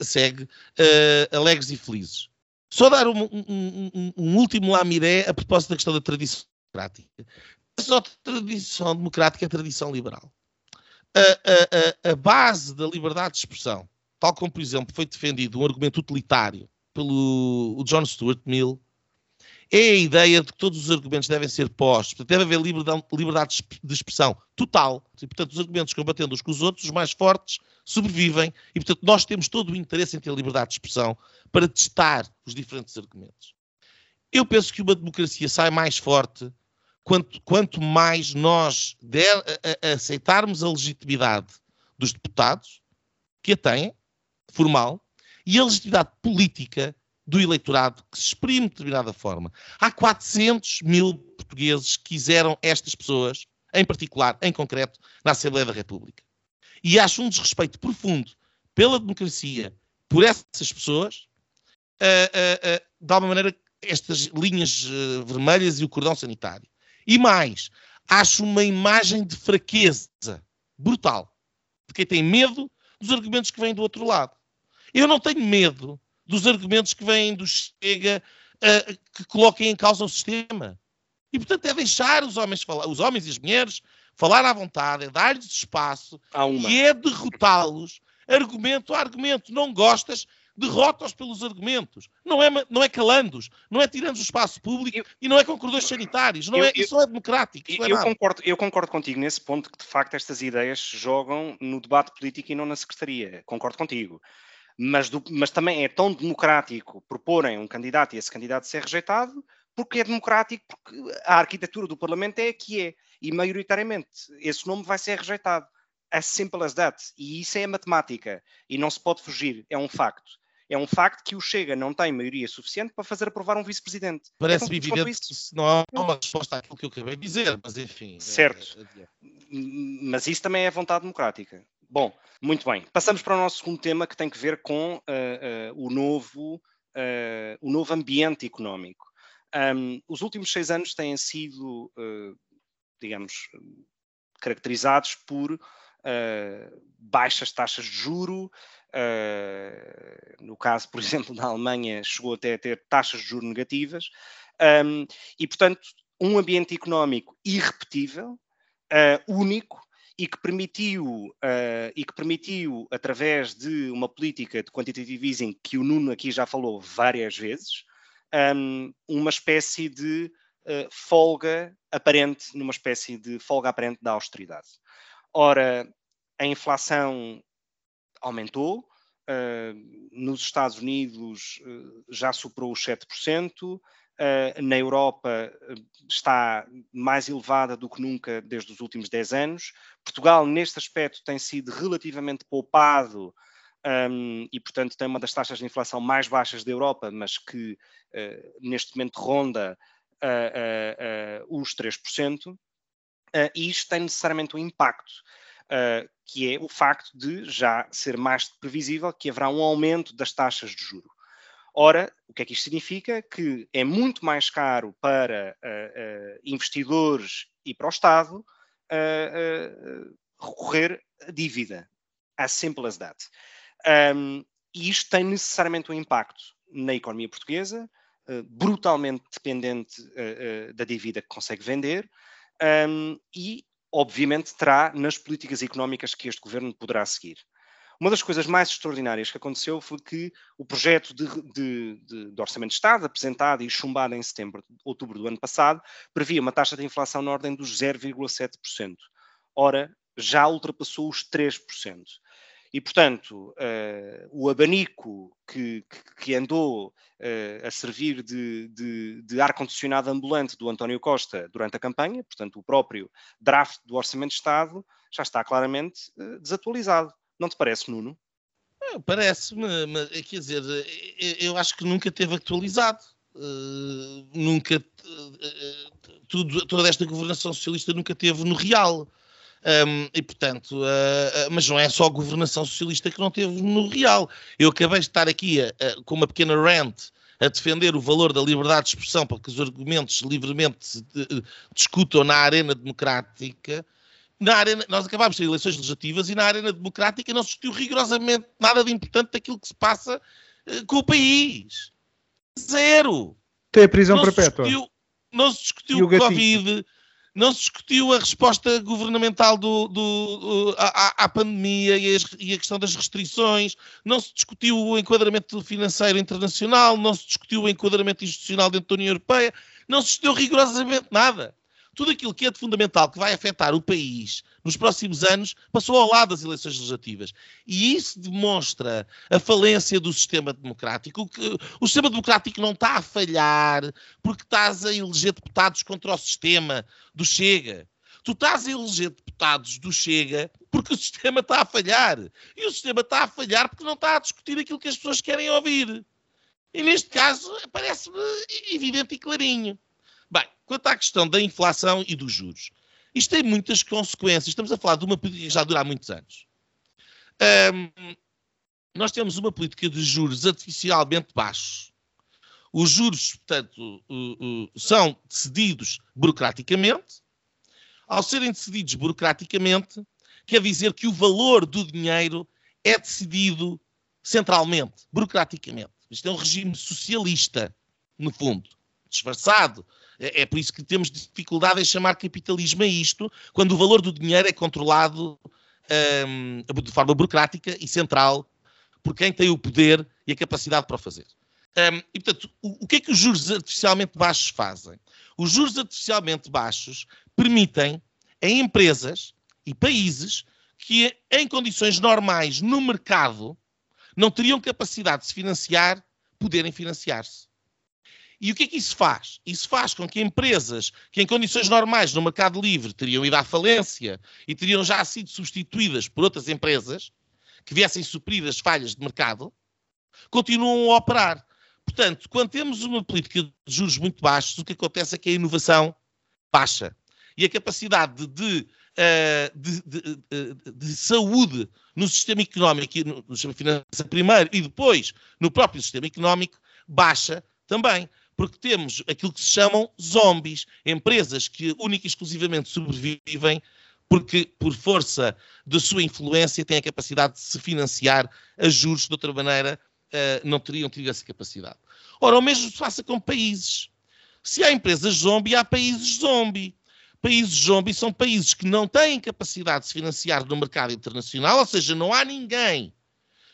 [SPEAKER 3] segue uh, alegres e felizes. Só dar um, um, um, um último lamiré a propósito da questão da tradição democrática. Só tradição democrática é tradição liberal. A, a, a, base da liberdade de expressão, tal como, por exemplo, foi defendido um argumento utilitário pelo John Stuart Mill, é a ideia de que todos os argumentos devem ser postos, portanto, deve haver liberdade de expressão total, e, portanto, os argumentos combatendo uns com os outros, os mais fortes, sobrevivem, e, portanto, nós temos todo o interesse em ter liberdade de expressão para testar os diferentes argumentos. Eu penso que uma democracia sai mais forte quanto, quanto mais nós a, a aceitarmos a legitimidade dos deputados, que a têm, formal, e a legitimidade política do eleitorado que se exprime de determinada forma. Há 400 mil portugueses que quiseram estas pessoas, em particular, em concreto, na Assembleia da República. E acho um desrespeito profundo pela democracia, por essas pessoas, uh, uh, uh, de alguma maneira, estas linhas vermelhas e o cordão sanitário. E mais, acho uma imagem de fraqueza brutal de quem tem medo dos argumentos que vêm do outro lado. Eu não tenho medo dos argumentos que vêm do Chega uh, que coloquem em causa o sistema. E, portanto, é deixar os homens falar, os homens e as mulheres falar à vontade, é dar-lhes espaço e é derrotá-los argumento a argumento. Não gostas, derrota-os pelos argumentos. Não é, não é calando-os, não é tirando o espaço público eu, e não é com cordões sanitários. Não eu, é, isso não é democrático.
[SPEAKER 1] Eu, é concordo, eu concordo contigo nesse ponto que, de facto, estas ideias jogam no debate político e não na secretaria. Concordo contigo mas, do, mas também é tão democrático proporem um candidato e esse candidato ser rejeitado, porque é democrático, porque a arquitetura do Parlamento é a que é, e maioritariamente esse nome vai ser rejeitado. As simple as that. E isso é a matemática, e não se pode fugir, é um facto. É um facto que o Chega não tem maioria suficiente para fazer aprovar um vice-presidente.
[SPEAKER 3] Parece-me é evidente isso. que isso não é uma resposta àquilo que eu acabei de dizer, mas enfim.
[SPEAKER 1] Certo. É, é, mas isso também é vontade democrática. Bom, muito bem. Passamos para o nosso segundo tema que tem que ver com uh, uh, o, novo, uh, o novo ambiente económico. Um, os últimos seis anos têm sido, digamos, caracterizados por baixas taxas de juro. no caso, por exemplo, da Alemanha, chegou até a ter taxas de juro negativas. Um, e, portanto, um ambiente económico irrepetível, único, e que permitiu, uh, e que permitiu através de uma política de quantitative easing que o Nuno aqui já falou várias vezes, um, uma espécie de uh, folga aparente, numa espécie de folga aparente da austeridade. Ora, a inflação aumentou, uh, nos Estados Unidos já superou os 7%, Uh, na Europa uh, está mais elevada do que nunca desde os últimos 10 anos. Portugal, neste aspecto, tem sido relativamente poupado um, e, portanto, tem uma das taxas de inflação mais baixas da Europa, mas que uh, neste momento ronda os 3%. e isto tem necessariamente um impacto. que é o facto de já ser mais previsível que haverá um aumento das taxas de juro. Ora, o que é que isto significa? Que é muito mais caro para uh, uh, investidores e para o Estado uh, recorrer a dívida. As simple as that. Um, e isto tem necessariamente um impacto na economia portuguesa, brutalmente dependente da dívida que consegue vender, um, e, obviamente, terá nas políticas económicas que este governo poderá seguir. Uma das coisas mais extraordinárias que aconteceu foi que o projeto de, de, de, de Orçamento de Estado, apresentado e chumbado em setembro, outubro do ano passado, previa uma taxa de inflação na ordem dos 0,7%. Ora, já ultrapassou os 3%. E, portanto, uh, o abanico que, que andou uh, a servir de, de, de ar-condicionado ambulante do António Costa durante a campanha, portanto, o próprio draft do Orçamento de Estado, já está claramente uh, desatualizado. Não te parece, Nuno?
[SPEAKER 3] Parece-me, quer dizer, eu acho que nunca teve atualizado. Uh, nunca uh, tudo, toda esta governação socialista nunca teve no real. Um, e portanto, uh, mas não é só a governação socialista que não teve no real. Eu acabei de estar aqui com uma pequena rant a defender o valor da liberdade de expressão para que os argumentos livremente discutam na arena democrática na arena, nós acabámos de ter eleições legislativas e na arena democrática não se discutiu rigorosamente nada de importante daquilo que se passa uh, com o país. Zero.
[SPEAKER 2] Tem a prisão
[SPEAKER 3] não
[SPEAKER 2] perpétua.
[SPEAKER 3] Se discutiu, não se discutiu o, o Covid, não se discutiu a resposta governamental do, do, do à, à, pandemia e, as, e, a questão das restrições, não se discutiu o enquadramento financeiro internacional, não se discutiu o enquadramento institucional dentro da União Europeia, não se discutiu rigorosamente nada tudo aquilo que é de fundamental que vai afetar o país nos próximos anos passou ao lado das eleições legislativas. E isso demonstra a falência do sistema democrático. Que o sistema democrático não está a falhar porque estás a eleger deputados contra o sistema do Chega. Tu estás a eleger deputados do Chega porque o sistema está a falhar. E o sistema está a falhar porque não está a discutir aquilo que as pessoas querem ouvir. E neste caso parece-me evidente e clarinho. Bem, quanto à questão da inflação e dos juros, isto tem muitas consequências. Estamos a falar de uma política que já dura há muitos anos. Um, nós temos uma política de juros artificialmente baixos. Os juros, portanto, são decididos burocraticamente. Ao serem decididos burocraticamente, quer dizer que o valor do dinheiro é decidido centralmente, burocraticamente. Isto é um regime socialista, no fundo, disfarçado é, é por isso que temos dificuldade em chamar capitalismo a isto, quando o valor do dinheiro é controlado um, de forma burocrática e central por quem tem o poder e a capacidade para o fazer. Um, e, portanto, o, o, que é que os juros artificialmente baixos fazem? Os juros artificialmente baixos permitem a empresas e países que, em condições normais no mercado, não teriam capacidade de se financiar, poderem financiar-se. E o que é que isso faz? Isso faz com que empresas que em condições normais no mercado livre teriam ido à falência e teriam já sido substituídas por outras empresas que viessem suprir as falhas de mercado, continuam a operar. Portanto, quando temos uma política de juros muito baixos, o que acontece é que a inovação baixa. E a capacidade de, uh, de, de, de, de saúde no sistema económico, no sistema financeiro primeiro e depois no próprio sistema económico, baixa também porque temos aquilo que se chamam zombies, empresas que única e exclusivamente sobrevivem porque, por força da sua influência, têm a capacidade de se financiar a juros, de outra maneira, uh, não teriam tido essa capacidade. Ora, o mesmo se passa com países. Se há empresas zombie, há países zombie. Países zombie são países que não têm capacidade de se financiar no mercado internacional, ou seja, não há ninguém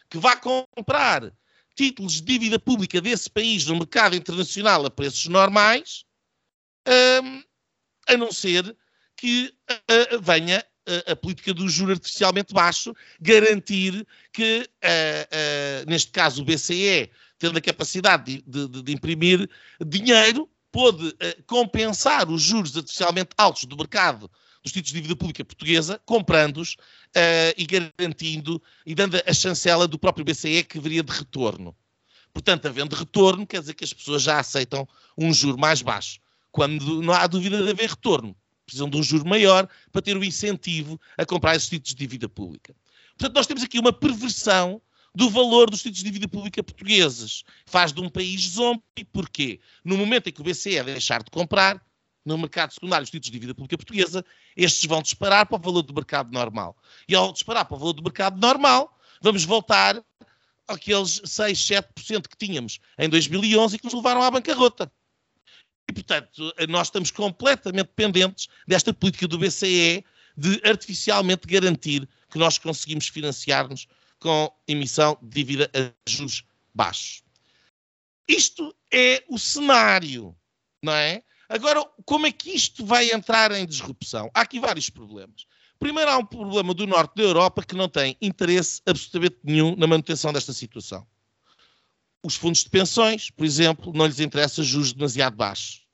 [SPEAKER 3] que vá comprar títulos de dívida pública desse país no mercado internacional a preços normais, um, a não ser que uh, venha uh, a política do juro artificialmente baixo garantir que, uh, neste caso, o BCE, tendo a capacidade de, de, de imprimir dinheiro, pôde compensar os juros artificialmente altos do mercado dos títulos de dívida pública portuguesa, comprando-os uh, e garantindo e dando a chancela do próprio BCE que viria de retorno. Portanto, havendo retorno, quer dizer que as pessoas já aceitam um juro mais baixo. Quando não há dúvida de haver retorno, precisam de um juro maior para ter o incentivo a comprar esses títulos de dívida pública. Portanto, nós temos aqui uma perversão do valor dos títulos de dívida pública portugueses. Faz de um país zombie, porquê? No momento em que o BCE deixar de comprar, no mercado secundário os títulos de dívida pública portuguesa, estes vão disparar para o valor do mercado normal. E ao disparar para o valor do mercado normal, vamos voltar àqueles 6, 7% que tínhamos em 2011 e que nos levaram à bancarrota. E, portanto, nós estamos completamente dependentes desta política do BCE de artificialmente garantir que nós conseguimos financiar-nos com emissão de dívida a juros baixos. Isto é o cenário, não é? Agora, como é que isto vai entrar em disrupção? Há aqui vários problemas. Primeiro, há um problema do norte da Europa que não tem interesse absolutamente nenhum na manutenção desta situação. Os fundos de pensões, por exemplo, não lhes interessa juros demasiado baixos.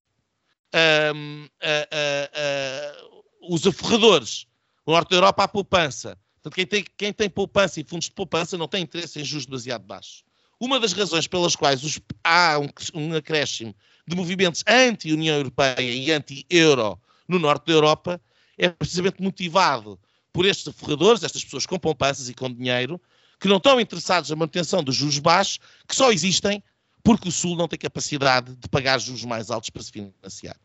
[SPEAKER 3] Um, uh, uh, uh, os aforradores, no norte da Europa há poupança. Portanto, quem tem, quem tem poupança e fundos de poupança não tem interesse em juros demasiado baixos. Uma das razões pelas quais os, há um, um acréscimo de movimentos anti-União Europeia e anti-euro no norte da Europa é precisamente motivado por estes aforradores, estas pessoas com poupanças e com dinheiro, que não estão interessados na manutenção dos juros baixos, que só existem porque o Sul não tem capacidade de pagar juros mais altos para se financiar.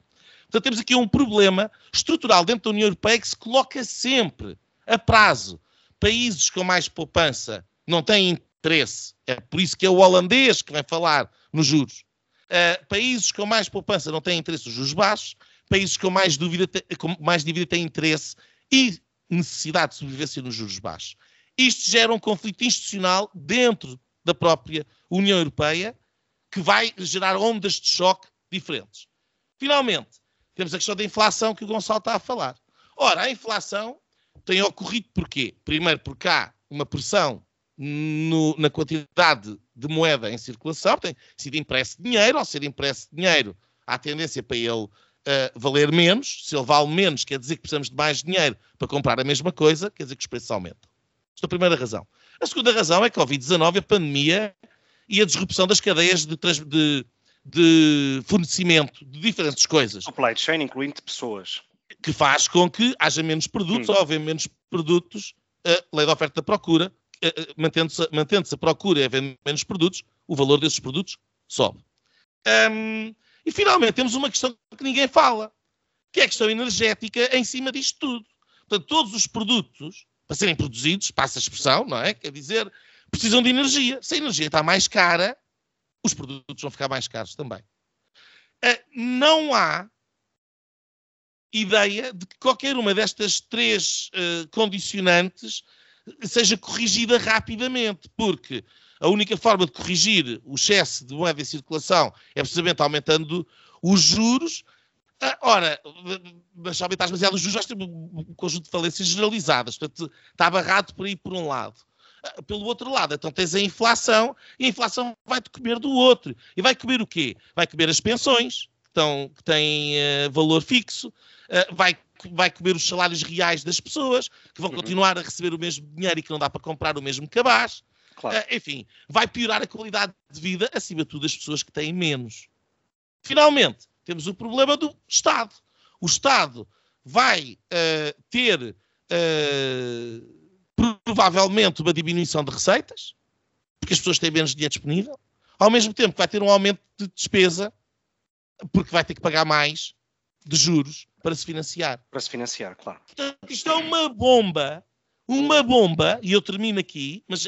[SPEAKER 3] Portanto, temos aqui um problema estrutural dentro da União Europeia que se coloca sempre a prazo. Países com mais poupança não têm interesse. É por isso que é o holandês que vai falar nos juros. Uh, países com mais poupança não têm interesse nos juros baixos. Países com mais, dúvida, com mais dívida têm interesse e necessidade de sobrevivência nos juros baixos. Isto gera um conflito institucional dentro da própria União Europeia que vai gerar ondas de choque diferentes. Finalmente, temos a questão da inflação que o Gonçalo está a falar. Ora, a inflação tem ocorrido porquê? Primeiro, porque há uma pressão no, na quantidade de moeda em circulação, tem sido impresso dinheiro, ao ser impresso dinheiro, há tendência para ele uh, valer menos. Se ele vale menos, quer dizer que precisamos de mais dinheiro para comprar a mesma coisa, quer dizer que os preços aumentam. Esta é a primeira razão. A segunda razão é que a Covid-19, a pandemia e a disrupção das cadeias de, de, de fornecimento de diferentes coisas.
[SPEAKER 1] Supply chain, incluindo pessoas.
[SPEAKER 3] Que faz com que haja menos produtos, hum. ou haver menos produtos, a lei da oferta da procura, mantendo-se mantendo a procura e havendo menos produtos, o valor desses produtos sobe. Um, e finalmente temos uma questão que ninguém fala, que é a questão energética em cima disto tudo. Portanto, todos os produtos, para serem produzidos, passa a expressão, não é? Quer dizer, precisam de energia. Se a energia está mais cara, os produtos vão ficar mais caros também. Uh, não há ideia de que qualquer uma destas três uh, condicionantes seja corrigida rapidamente, porque a única forma de corrigir o excesso de moeda em circulação é precisamente aumentando os juros. Ah, ora, mas aumentar demasiado os juros, vais ter um conjunto de falências generalizadas. Portanto, está barrado por aí por um lado. Ah, pelo outro lado, então tens a inflação e a inflação vai-te comer do outro. E vai comer o quê? Vai comer as pensões, que, estão, que têm uh, valor fixo, uh, vai vai comer os salários reais das pessoas, que vão uhum. continuar a receber o mesmo dinheiro e que não dá para comprar o mesmo cabaz. Claro. Uh, enfim, vai piorar a qualidade de vida, acima de tudo, das pessoas que têm menos. Finalmente, temos o problema do Estado. O Estado vai uh, ter uh, provavelmente uma diminuição de receitas, porque as pessoas têm menos dinheiro disponível, ao mesmo tempo vai ter um aumento de despesa, porque vai ter que pagar mais de juros para se financiar.
[SPEAKER 1] Para se financiar, claro.
[SPEAKER 3] Portanto, isto é uma bomba, uma bomba, e eu termino aqui, mas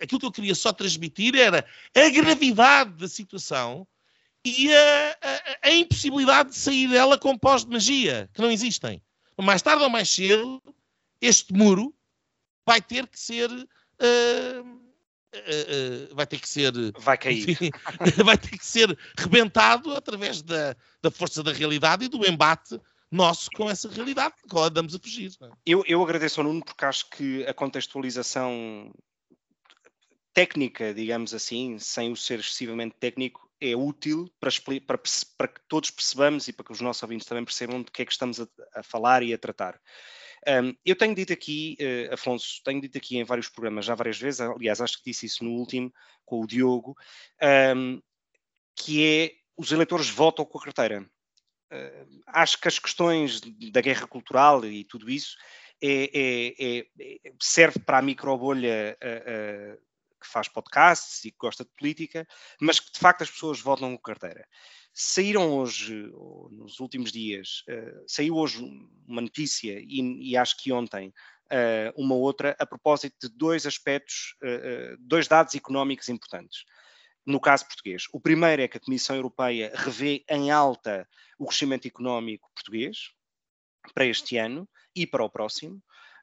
[SPEAKER 3] aquilo que eu queria só transmitir era a gravidade da situação e a, a, a impossibilidade de sair dela com pós de magia, que não existem. Mais tarde ou mais cedo, este muro vai ter que ser. Uh, Uh, uh, vai ter que ser.
[SPEAKER 1] Vai cair.
[SPEAKER 3] Vai ter que ser rebentado através da, da força da realidade e do embate nosso com essa realidade, com qual andamos a fugir. É?
[SPEAKER 1] Eu, eu agradeço ao Nuno porque acho que a contextualização técnica, digamos assim, sem o ser excessivamente técnico, é útil para, para, para, que todos percebamos e para que os nossos ouvintes também percebam de que é que estamos a, a falar e a tratar. Um, eu tenho dito aqui, uh, Afonso, tenho dito aqui em vários programas já várias vezes, aliás, acho que disse isso no último, com o Diogo, um, que é os eleitores votam com a carteira. Uh, acho que as questões da guerra cultural e tudo isso é, é, é, serve para a microbolha uh, uh, que faz podcasts e que gosta de política, mas que de facto as pessoas votam com carteira. Saíram hoje, nos últimos dias, saiu hoje uma notícia e, e acho que ontem uma outra a propósito de dois aspectos, dois dados económicos importantes no caso português. O primeiro é que a Comissão Europeia revê em alta o crescimento económico português para este ano e para o próximo,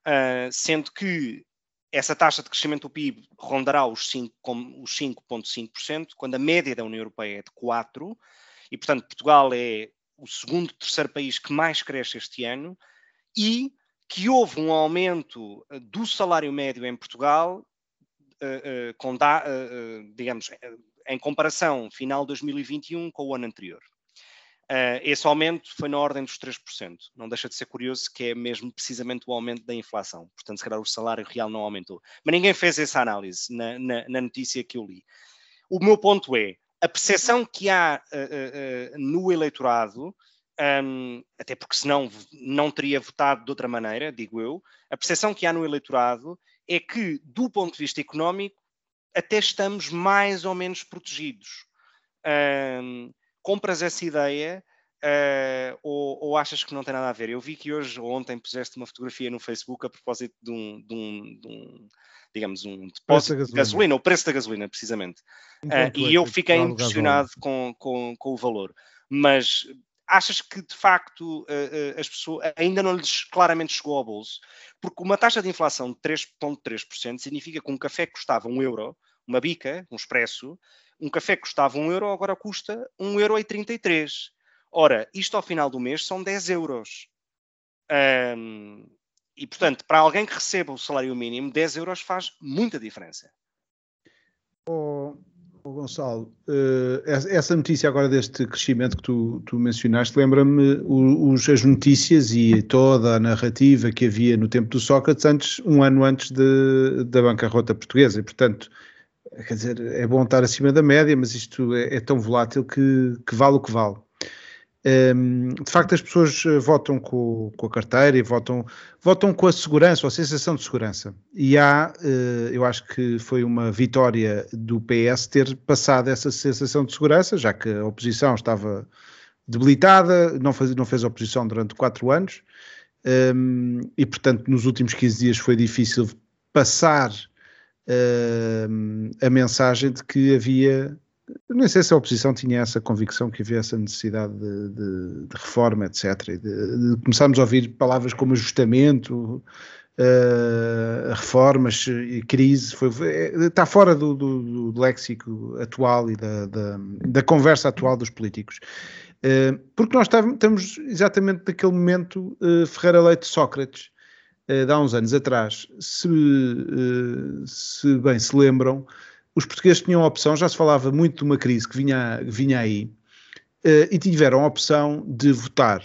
[SPEAKER 1] uh, sendo que essa taxa de crescimento do PIB rondará os 5,5%, quando a média da União Europeia é de 4%, e portanto Portugal é o segundo, terceiro país que mais cresce este ano, e que houve um aumento do salário médio em Portugal, da, digamos, em comparação final de 2021 com o ano anterior. Uh, esse aumento foi na ordem dos 3%. Não deixa de ser curioso que é mesmo precisamente o aumento da inflação. Portanto, se calhar o salário real não aumentou. Mas ninguém fez essa análise na, na, na notícia que eu li. O meu ponto é, a percepção que há uh, uh, no eleitorado, um, até porque senão não teria votado de outra maneira, digo eu, a percepção que há no eleitorado é que, do ponto de vista económico, até estamos mais ou menos protegidos. Um, compras essa ideia uh, ou, ou, achas que não tem nada a ver? Eu vi que hoje ou ontem puseste uma fotografia no Facebook a propósito de um, de um, de um digamos, um depósito de gasolina, o preço da gasolina, precisamente. Uh, e eu fiquei impressionado com, com, com o valor. Mas achas que de facto as pessoas ainda não lhes claramente chegou ao bolso? Porque uma taxa de inflação de 3,3% significa que um café custava um euro, uma bica, um expresso, um café custava um euro, agora custa um euro e 33. Ora, isto ao final do mês são 10 euros. Um, e, portanto, para alguém que receba o salário mínimo, 10 euros faz muita diferença.
[SPEAKER 2] Oh, oh Gonçalo, uh, essa notícia agora deste crescimento que tu, tu mencionaste, lembra-me as notícias e toda a narrativa que havia no tempo do Sócrates, antes, um ano antes de, da bancarrota portuguesa. E, portanto, quer dizer, é bom estar acima da média, mas isto é, é tão volátil que, que vale o que vale. De facto, as pessoas eh, votam com, com, a carteira e votam, votam com a segurança, ou a sensação de segurança. E há, uh, eu acho que foi uma vitória do PS ter passado essa sensação de segurança, já que a oposição estava debilitada, não fez, não fez oposição durante quatro anos, e portanto, nos últimos 15 dias foi difícil passar a mensagem de que havia não sei se a oposição tinha essa convicção que havia essa necessidade de, de, de reforma, etc. De, de, começarmos a ouvir palavras como ajustamento, uh, reformas e crise, foi, é, está fora do, do, do, léxico atual e da, da, da, conversa atual dos políticos. Uh, porque nós estamos exatamente naquele momento uh, Ferreira Leite Sócrates, de há uns anos atrás. Se, se bem se lembram, os portugueses tinham a opção, já se falava muito de uma crise que vinha, vinha aí, uh, e tiveram a opção de votar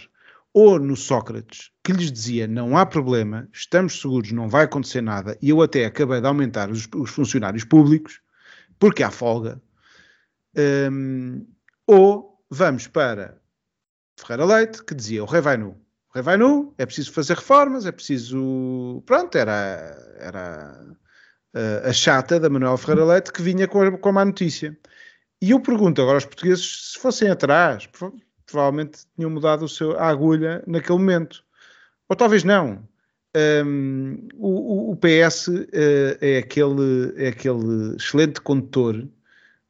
[SPEAKER 2] ou no Sócrates, que lhes dizia não há problema, estamos seguros, não vai acontecer nada, e eu até acabei de aumentar os, os funcionários públicos, porque há folga, um, ehm, ou vamos para Ferreira Leite, que dizia o rei vai nu. O rei vai nu, é preciso fazer reformas, é preciso. Pronto, era, era a chata da Manuel Ferreira Leite que vinha com a, com a má notícia. E eu pergunto agora aos portugueses se fossem atrás, provavelmente tinham mudado o seu, a agulha naquele momento. Ou talvez não. Um, o, o, PS uh, eh, é, aquele, é aquele excelente condutor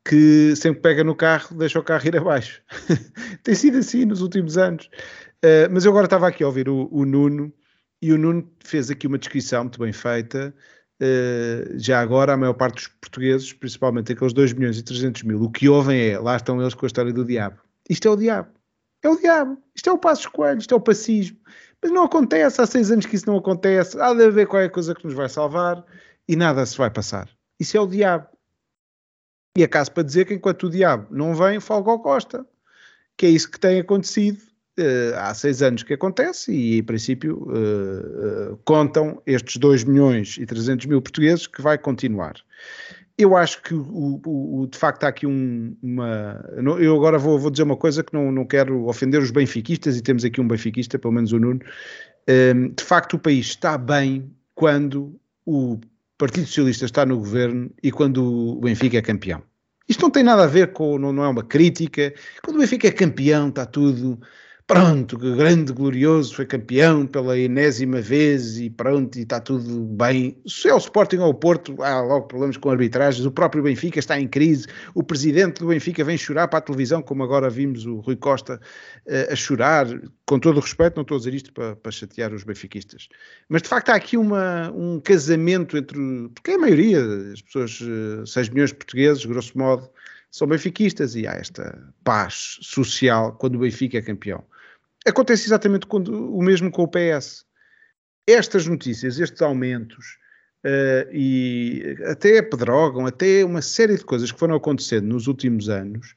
[SPEAKER 2] que sempre pega no carro deixa o carro ir abaixo. Tem sido assim nos últimos anos. Uh, mas eu agora estava aqui a ouvir o, o Nuno e o Nuno fez aqui uma descrição muito bem feita já agora a maior parte dos portugueses, principalmente aqueles 2 milhões e 300 mil, o que ouvem é, lá estão eles com a história do diabo. Isto é o diabo. É o diabo. Isto é o passo escolho, isto é o pacismo. Mas não acontece, há seis anos que isso não acontece. Há de haver qualquer coisa que nos vai salvar e nada se vai passar. Isso é o diabo. E acaso para dizer que enquanto o diabo não vem, ao Costa. Que é isso que tem acontecido Uh, há seis anos que acontece e, em princípio, uh, uh, contam estes 2 milhões e 300 mil portugueses que vai continuar. Eu acho que, o, o, de facto, há aqui um, uma. Eu agora vou, vou, dizer uma coisa que não, não quero ofender os benfiquistas, e temos aqui um benfiquista, pelo menos o Nuno. de facto, o país está bem quando o Partido Socialista está no governo e quando o Benfica é campeão. Isto não tem nada a ver com. Não, não é uma crítica. Quando o Benfica é campeão, está tudo pronto, grande, glorioso, foi campeão pela enésima vez e pronto, e está tudo bem. Se é o Sporting ou o Porto, há logo problemas com arbitragens, o próprio Benfica está em crise, o presidente do Benfica vem chorar para a televisão, como agora vimos o Rui Costa uh, a chorar, com todo o respeito, não estou a dizer isto para, para chatear os benfiquistas. Mas de facto há aqui uma, um casamento entre, porque é a maioria, as pessoas, uh, eh, 6 milhões de portugueses, grosso modo, são benfiquistas e há esta paz social quando o Benfica é campeão. Acontece exatamente quando, o mesmo com o PS. Estas notícias, estes aumentos, uh, e até pedrogam, até uma série de coisas que foram acontecendo nos últimos anos,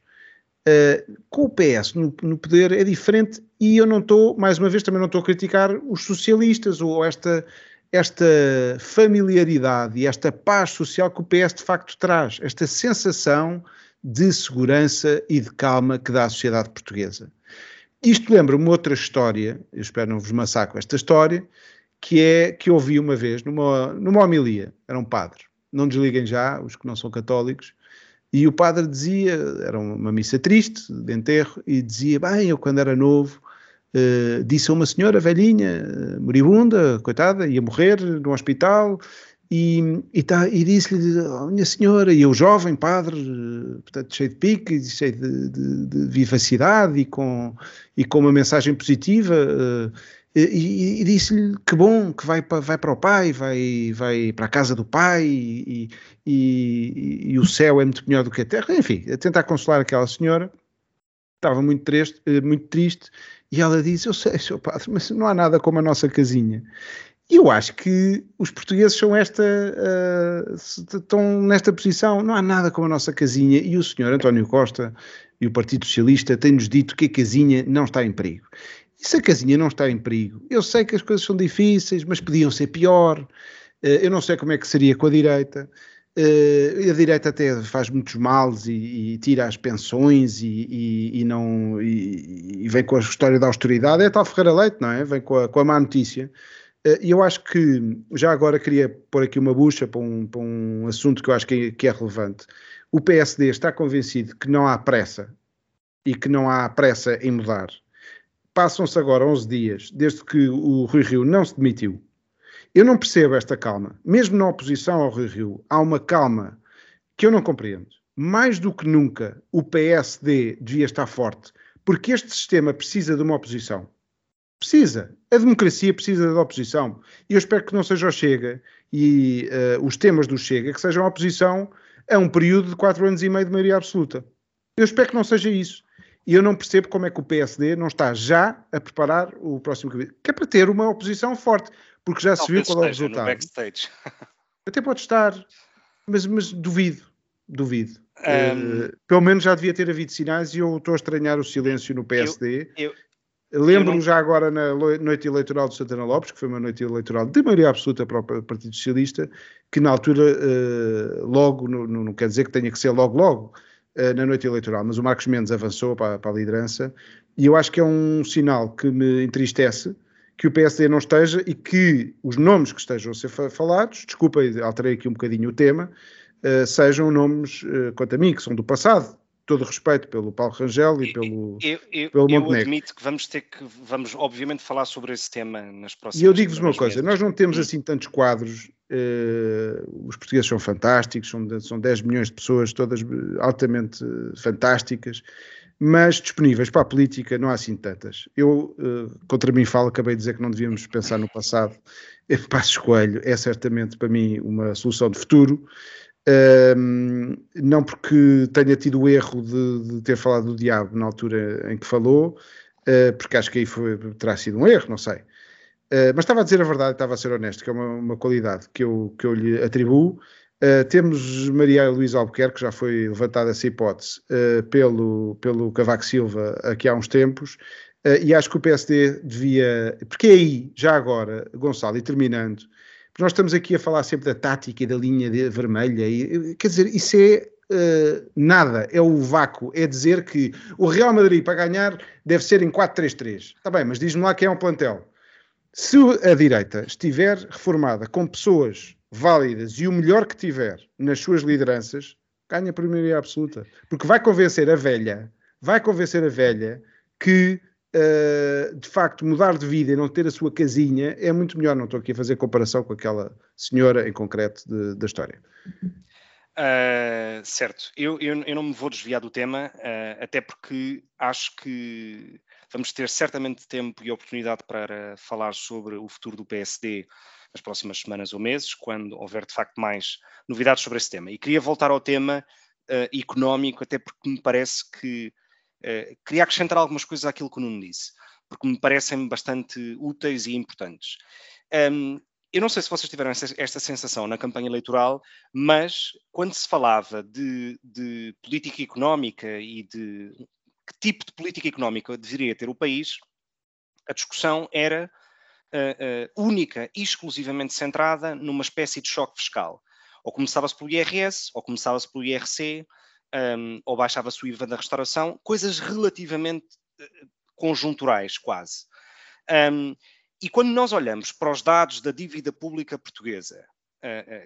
[SPEAKER 2] uh, com o PS no, no, poder é diferente e eu não estou, mais uma vez, também não estou a criticar os socialistas ou esta, esta familiaridade e esta paz social que o PS de facto traz, esta sensação de segurança e de calma que dá à sociedade portuguesa. Isto lembra-me outra história, eu espero não vos massacro esta história, que é que ouvi uma vez numa, numa homilia, era um padre, não desliguem já, os que não são católicos, E o padre dizia, era uma missa triste, de enterro, e dizia, bem, eu quando era novo, uh, disse a uma senhora velhinha, moribunda, coitada, ia morrer no hospital, e, e, tá, e disse-lhe, oh, minha senhora, e o jovem padre, portanto, cheio de pique, cheio de, de, de vivacidade e com, e com uma mensagem positiva, uh, e, e disse-lhe que bom, que vai para, vai para o pai, vai, vai para a casa do pai e, e, e, o céu é muito melhor do que a terra. Enfim, a tentar consolar aquela senhora, estava muito triste, eh, muito triste e ela disse: Eu sei, seu padre, mas não há nada como a nossa casinha. Eu acho que os portugueses são esta, uh, estão nesta posição, não há nada como a nossa casinha. E o senhor António Costa e o Partido Socialista têm-nos dito que a casinha não está em perigo. E se a casinha não está em perigo? Eu sei que as coisas são difíceis, mas podiam ser pior. Uh, eu não sei como é que seria com a direita. Uh, a direita até faz muitos males e, e tira as pensões e, e, e não e, vem com a história da austeridade. É tal Ferreira Leite, não é? Vem com a, com a má notícia. Uh, e eu acho que já agora queria pôr aqui uma bucha para um, para um assunto que eu acho que é, que é relevante. O PSD está convencido que não há pressa e que não há pressa em mudar. Passam-se agora 11 dias desde que o Rui Rio não se demitiu eu não percebo esta calma. Mesmo na oposição ao Rio Rio, há uma calma que eu não compreendo. Mais do que nunca, o PSD devia estar forte, porque este sistema precisa de uma oposição. Precisa. A democracia precisa da oposição. E eu espero que não seja o Chega e uh, os temas do Chega que sejam a oposição a um período de quatro anos e meio de maioria absoluta. Eu espero que não seja isso. E eu não percebo como é que o PSD não está já a preparar o próximo cabinet. Que é para ter uma oposição forte porque já se viu qual é o resultado. Backstage. Até pode estar, mas, mas duvido, duvido. Um, uh, pelo menos já devia ter havido sinais e eu estou a estranhar o silêncio no PSD. Eu, eu, Lembro-me já agora na noite eleitoral de Santana Lopes, que foi uma noite eleitoral de maioria absoluta para o Partido Socialista, que na altura, uh, logo, não quer dizer que tenha que ser logo, logo, uh, na noite eleitoral, mas o Marcos Mendes avançou para, para a liderança e eu acho que é um sinal que me entristece, que o PSD não esteja e que os nomes que estejam a ser falados, desculpa, alterei aqui um bocadinho o tema, uh, sejam nomes, quanto a mim, que são do passado. Todo respeito pelo Paulo Rangel e pelo,
[SPEAKER 1] eu, eu, pelo Montenegro. Eu admito que vamos ter que, vamos obviamente falar sobre esse tema nas próximas
[SPEAKER 2] E eu digo-vos uma coisa, nós não temos assim tantos quadros, uh, os portugueses são fantásticos, são, são 10 milhões de pessoas, todas altamente fantásticas, mas disponíveis para a política não há assim tantas. Eu, uh, contra mim falo, acabei de dizer que não devíamos pensar no passado. Passo Coelho é certamente para mim uma solução de futuro, uh, não porque tenha tido o erro de, de, ter falado do diabo na altura em que falou, uh, porque acho que aí foi, terá sido um erro, não sei. Uh, mas estava a dizer a verdade, estava a ser honesto, que é uma, uma qualidade que eu, que eu lhe atribuo Uh, temos Maria Luísa Albuquerque, que já foi levantada essa hipótese pelo, pelo Cavaco Silva aqui há uns tempos, e acho que o PSD devia. Porque é aí, já agora, Gonçalo, e terminando, nós estamos aqui a falar sempre da tática e da linha de, vermelha, e, quer dizer, isso é nada, é o vácuo, é dizer que o Real Madrid para ganhar deve ser em 4-3-3. Está bem, mas diz-me lá quem é um plantel. Se a direita estiver reformada com pessoas válidas e o melhor que tiver nas suas lideranças, ganha por maioria absoluta. Porque vai convencer a velha, vai convencer a velha que uh, de facto mudar de vida e não ter a sua casinha é muito melhor. Não estou aqui a fazer comparação com aquela senhora em concreto de, da história.
[SPEAKER 1] Uh, certo, eu, eu, eu, não me vou desviar do tema, uh, até porque acho que vamos ter certamente tempo e oportunidade para falar sobre o futuro do PSD nas próximas semanas ou meses, quando houver de facto mais novidades sobre esse tema. E queria voltar ao tema uh, económico, até porque me parece que uh, queria acrescentar algumas coisas àquilo que o Nuno disse, porque me parecem bastante úteis e importantes. Um, eu não sei se vocês tiveram esta, esta, sensação na campanha eleitoral, mas quando se falava de, de política económica e de que tipo de política económica deveria ter o país, a discussão era uh, uh, única e exclusivamente centrada numa espécie de choque fiscal. Ou começava-se pelo IRS, ou começava-se pelo IRC, um, ou baixava-se o IVA da restauração, coisas relativamente uh, conjunturais, quase. Um, e quando nós olhamos para os dados da dívida pública portuguesa,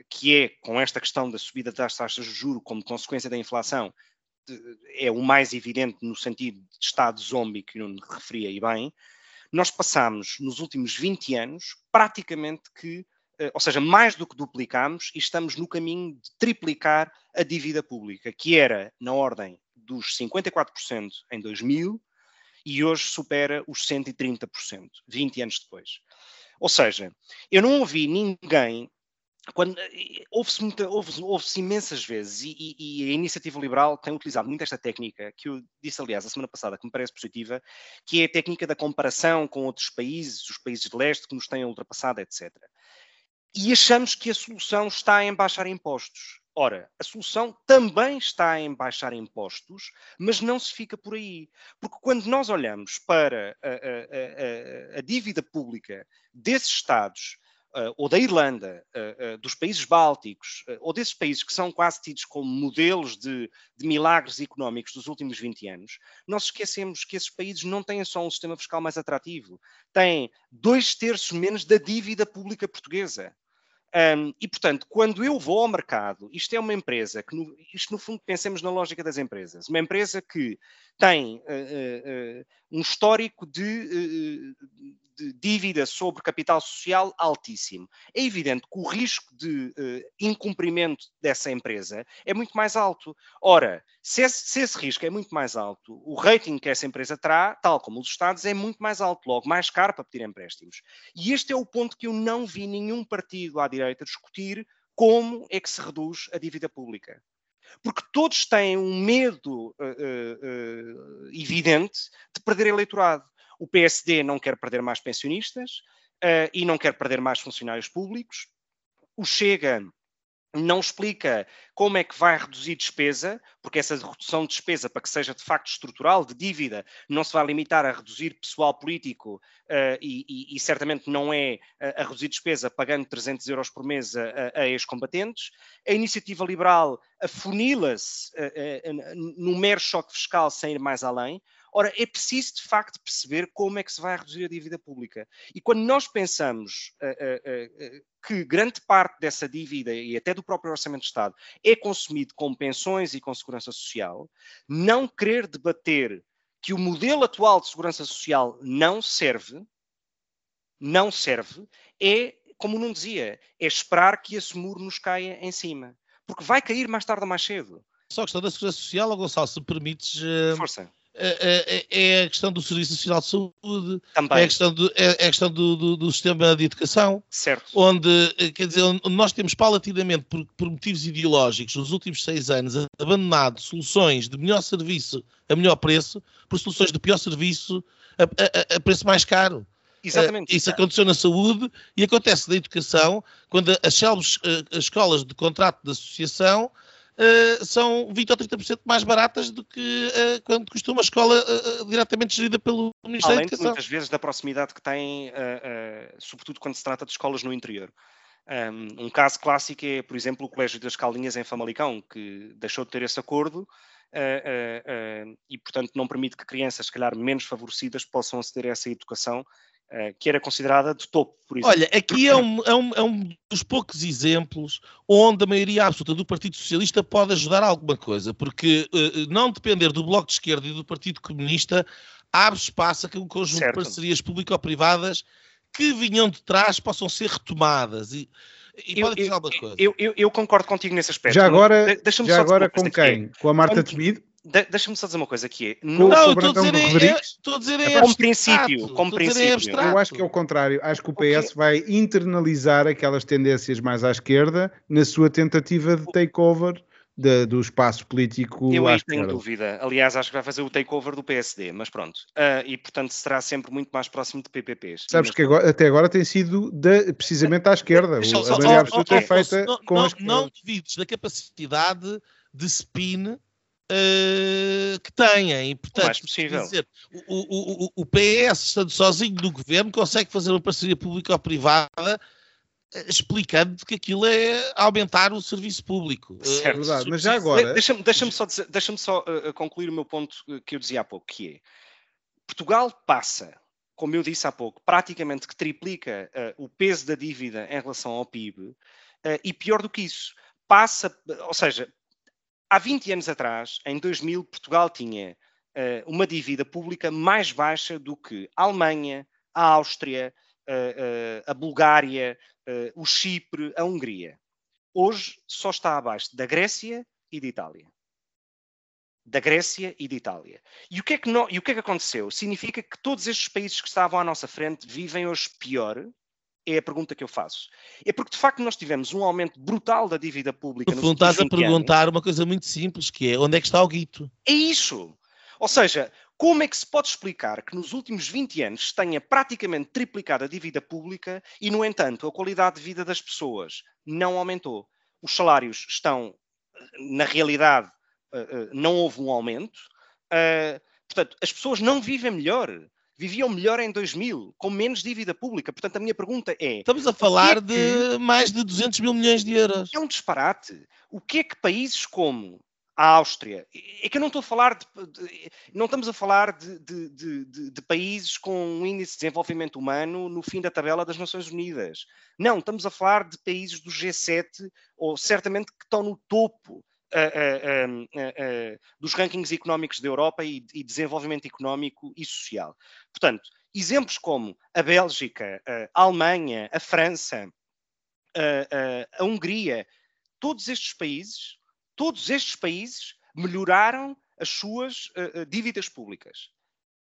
[SPEAKER 1] que é com esta questão da subida das taxas de juro como consequência da inflação, é o mais evidente no sentido de estado zombie que não referia aí bem, nós passamos nos últimos 20 anos praticamente que, ou seja, mais do que duplicamos e estamos no caminho de triplicar a dívida pública, que era na ordem dos 54% em 2000 e hoje supera os 130%, 20 anos depois. Ou seja, eu não ouvi ninguém. Quando, houve-se, muita, houve, houve-se imensas vezes, e, e, e, a iniciativa liberal tem utilizado muito esta técnica, que eu disse, aliás, a semana passada, que me parece positiva, que é a técnica da comparação com outros países, os países de leste que nos têm ultrapassado, etc. E achamos que a solução está em baixar impostos. Ora, a solução também está em baixar impostos, mas não se fica por aí. Porque quando nós olhamos para a, a, a, a dívida pública desses Estados, ou da Irlanda, uh, uh, dos países bálticos, ou desses países que são quase tidos como modelos de, de, milagres económicos dos últimos 20 anos, nós esquecemos que esses países não têm só um sistema fiscal mais atrativo, têm dois terços menos da dívida pública portuguesa. Um, e, portanto, quando eu vou ao mercado, isto é uma empresa que, no, isto no fundo, pensemos na lógica das empresas, uma empresa que tem uh, uh, uh, um histórico de, de, dívida sobre capital social altíssimo. É evidente que o risco de incumprimento dessa empresa é muito mais alto. Ora, se esse, se esse risco é muito mais alto, o rating que essa empresa terá, tal como os Estados, é muito mais alto, logo mais caro para pedir empréstimos. E este é o ponto que eu não vi nenhum partido à direita discutir como é que se reduz a dívida pública. Porque todos têm um medo uh, uh, evidente de perder eleitorado. O PSD não quer perder mais pensionistas e não quer perder mais funcionários públicos. O Chega não explica como é que vai reduzir despesa, porque essa redução de despesa, para que seja de facto estrutural, de dívida, não se vai limitar a reduzir pessoal político uh, e, e, e, certamente não é a, reduzir despesa pagando 300 euros por mês a, a ex-combatentes. A iniciativa liberal afunila-se uh, uh, no mero choque fiscal sem ir mais além. Ora, é preciso de facto perceber como é que se vai reduzir a dívida pública. E quando nós pensamos uh, uh, uh, que grande parte dessa dívida e até do próprio Orçamento de Estado é consumido com pensões e com segurança social, não querer debater que o modelo atual de segurança social não serve, não serve, é, como não dizia, é esperar que esse muro nos caia em cima. Porque vai cair mais tarde ou mais cedo.
[SPEAKER 3] Só a questão da segurança social, Gonçalo, se permites.
[SPEAKER 1] Força
[SPEAKER 3] é, é, a questão do Serviço Nacional de Saúde, Também. é a questão, do, é, a questão do, do, do, sistema de educação,
[SPEAKER 1] certo.
[SPEAKER 3] onde, quer dizer, onde nós temos paulatinamente, por, por, motivos ideológicos, nos últimos seis anos, abandonado soluções de melhor serviço a melhor preço por soluções de pior serviço a, a, a preço mais caro.
[SPEAKER 1] Exatamente.
[SPEAKER 3] Uh, isso aconteceu na saúde e acontece na educação, quando as uh, as escolas de contrato de associação uh, são 20 ou 30% mais baratas do que uh, quando costuma uma escola uh, diretamente gerida pelo Ministério
[SPEAKER 1] Além
[SPEAKER 3] da Educação.
[SPEAKER 1] muitas vezes da proximidade que tem, sobretudo quando se trata de escolas no interior. Um, um, caso clássico é, por exemplo, o Colégio das Calninhas em Famalicão, que deixou de ter esse acordo e, portanto, não permite que crianças, se calhar, menos favorecidas possam aceder a essa educação eh, que era considerada de topo, por exemplo.
[SPEAKER 3] Olha, aqui é um, é, um, é um dos poucos exemplos onde a maioria absoluta do Partido Socialista pode ajudar a alguma coisa, porque uh, não depender do Bloco de Esquerda e do Partido Comunista abre espaço a que um conjunto certo. de parcerias público-privadas que vinham de trás possam ser retomadas. E, e eu, pode dizer alguma coisa.
[SPEAKER 1] Eu, eu, eu, concordo contigo nesse aspecto.
[SPEAKER 2] Já agora, já agora com quem? Com a Marta Temido?
[SPEAKER 1] De, Deixa-me só dizer uma coisa que é.
[SPEAKER 3] Não, não estou a dizer, é, estou a dizer é,
[SPEAKER 1] como princípio, como princípio.
[SPEAKER 2] Eu acho que é o contrário. Acho que o PS okay. vai internalizar aquelas tendências mais à esquerda na sua tentativa de takeover de, do espaço político.
[SPEAKER 1] Eu aí tenho dúvida. Aliás, acho que vai fazer o takeover do PSD, mas pronto. Uh, e portanto será sempre muito mais próximo de PPPs.
[SPEAKER 2] Sabes que agora, até agora tem sido de, precisamente à esquerda. a maioria absoluta é feita
[SPEAKER 3] não,
[SPEAKER 2] com
[SPEAKER 3] não,
[SPEAKER 2] a esquerda.
[SPEAKER 3] Não duvides da capacidade de spin uh, que têm. E, portanto,
[SPEAKER 1] o mais possível.
[SPEAKER 3] Dizer, o, o, o, PS, estando sozinho no governo, consegue fazer uma parceria pública ou privada eh, explicando que aquilo é aumentar o serviço público.
[SPEAKER 2] Eh, certo, verdade, mas já agora...
[SPEAKER 1] Deixa-me deixa só, deixa só uh, concluir o meu ponto que eu dizia há pouco, que é Portugal passa, como eu disse há pouco, praticamente que triplica uh, o peso da dívida em relação ao PIB Uh, e pior do que isso, passa, ou seja, há 20 anos atrás, em 2000, Portugal tinha uh, uma dívida pública mais baixa do que a Alemanha, a Áustria, uh, a Bulgária, o Chipre, a Hungria. Hoje só está abaixo da Grécia e de Itália da Grécia e de Itália. E o, que é que no, e o que é que aconteceu? Significa que todos estes países que estavam à nossa frente vivem hoje pior? É a pergunta que eu faço. É porque, de facto, nós tivemos um aumento brutal da dívida pública.
[SPEAKER 3] No fundo, estás a perguntar anos. uma coisa muito simples, que é onde é que está o guito?
[SPEAKER 1] É isso. Ou seja, como é que se pode explicar que nos últimos 20 anos tenha praticamente triplicado a dívida pública e, no entanto, a qualidade de vida das pessoas não aumentou? Os salários estão, na realidade, uh, não houve um aumento. Uh, portanto, as pessoas não vivem melhor. Viviam melhor em 2000, com menos dívida pública. Portanto, a minha pergunta é...
[SPEAKER 3] Estamos a falar é de mais de 200 mil milhões de euros.
[SPEAKER 1] É um disparate. O que é que países como a Áustria. É que eu não estou a falar de, de não estamos a falar de, de, de, países com um índice de desenvolvimento humano no fim da tabela das Nações Unidas. Não, estamos a falar de países do G7, ou certamente que estão no topo dos rankings económicos da Europa e, e, desenvolvimento económico e social. Portanto, exemplos como a Bélgica, a Alemanha, a França, a, a Hungria, todos estes países, todos estes países melhoraram as suas dívidas públicas.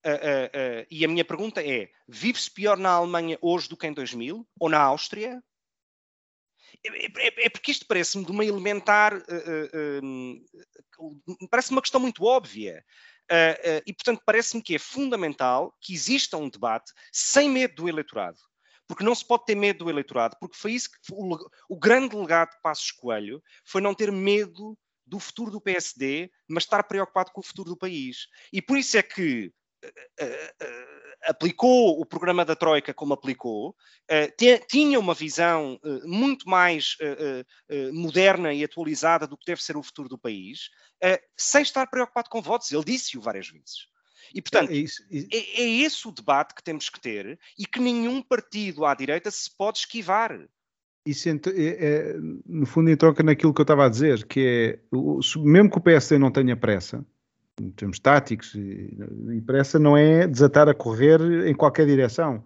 [SPEAKER 1] Uh, uh, e a minha pergunta é: vive-se pior na Alemanha hoje do que em 2000? Ou na Áustria? É, é, é, porque isto parece-me de uma elementar. Uh, uh, parece uma questão muito óbvia. Uh, e, portanto, parece-me que é fundamental que exista um debate sem medo do eleitorado. Porque não se pode ter medo do eleitorado, porque foi isso que o, o grande legado de Passos Coelho foi não ter medo do futuro do PSD, mas estar preocupado com o futuro do país. E por isso é que aplicou o programa da Troika como aplicou, tinha uma visão muito mais moderna e atualizada do que deve ser o futuro do país, sem estar preocupado com votos. Ele disse-o várias vezes. E, portanto, é, isso, isso. É, é, esse o debate que temos que ter e que nenhum partido à direita se pode esquivar.
[SPEAKER 2] Isso, é, é, no fundo, entroca naquilo que eu estava a dizer, que é, mesmo que o PSD não tenha pressa, em termos táticos, e, pressa não é desatar a correr em qualquer direção.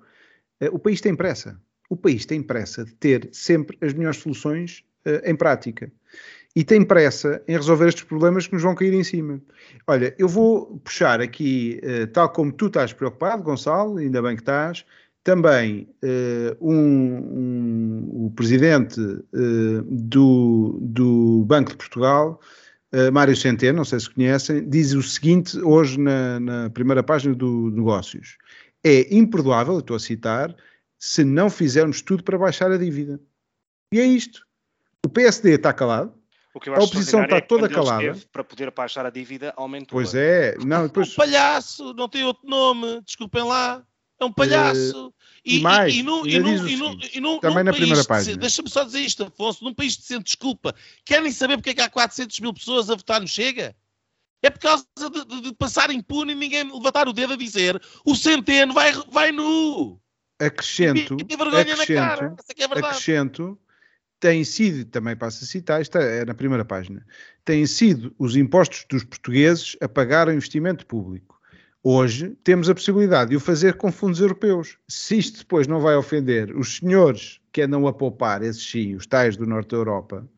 [SPEAKER 2] Eh, o país tem pressa. O país tem pressa de ter sempre as melhores soluções uh, em prática. E tem pressa em resolver estes problemas que nos vão cair em cima. Olha, eu vou puxar aqui, uh, tal como tu estás preocupado, Gonçalo, ainda bem que estás, também um, um, o presidente do, do Banco de Portugal Uh, Mário Centeno, não sei se conhecem, diz o seguinte hoje na, na primeira página do Negócios: é imperdoável, estou a citar, se não fizermos tudo para baixar a dívida. E é isto. O PSD está calado, a oposição está é toda calada.
[SPEAKER 1] Para poder baixar a dívida, aumentou.
[SPEAKER 2] Pois é. Não,
[SPEAKER 3] depois... Um palhaço, não tem outro nome, desculpem lá. É um palhaço. Uh,
[SPEAKER 2] e, e, mais, e, no, e, no, e, no, também na primeira página.
[SPEAKER 3] Deixa-me só dizer isto, Afonso, num país decente, desculpa, querem saber porque é que há 400 mil pessoas a votar no Chega? É por causa de, de, de passar impune e ninguém levantar o dedo a dizer o Centeno vai, vai nu.
[SPEAKER 2] Acrescento, e, vergonha acrescento, na cara. Essa é, é acrescento, tem sido, também passo a citar, isto é na primeira página, têm sido os impostos dos portugueses a pagar o investimento público. Hoje temos a possibilidade de o fazer com fundos europeus. Se isto depois não vai ofender os senhores que andam a poupar, esses sim, os tais do Norte da Europa,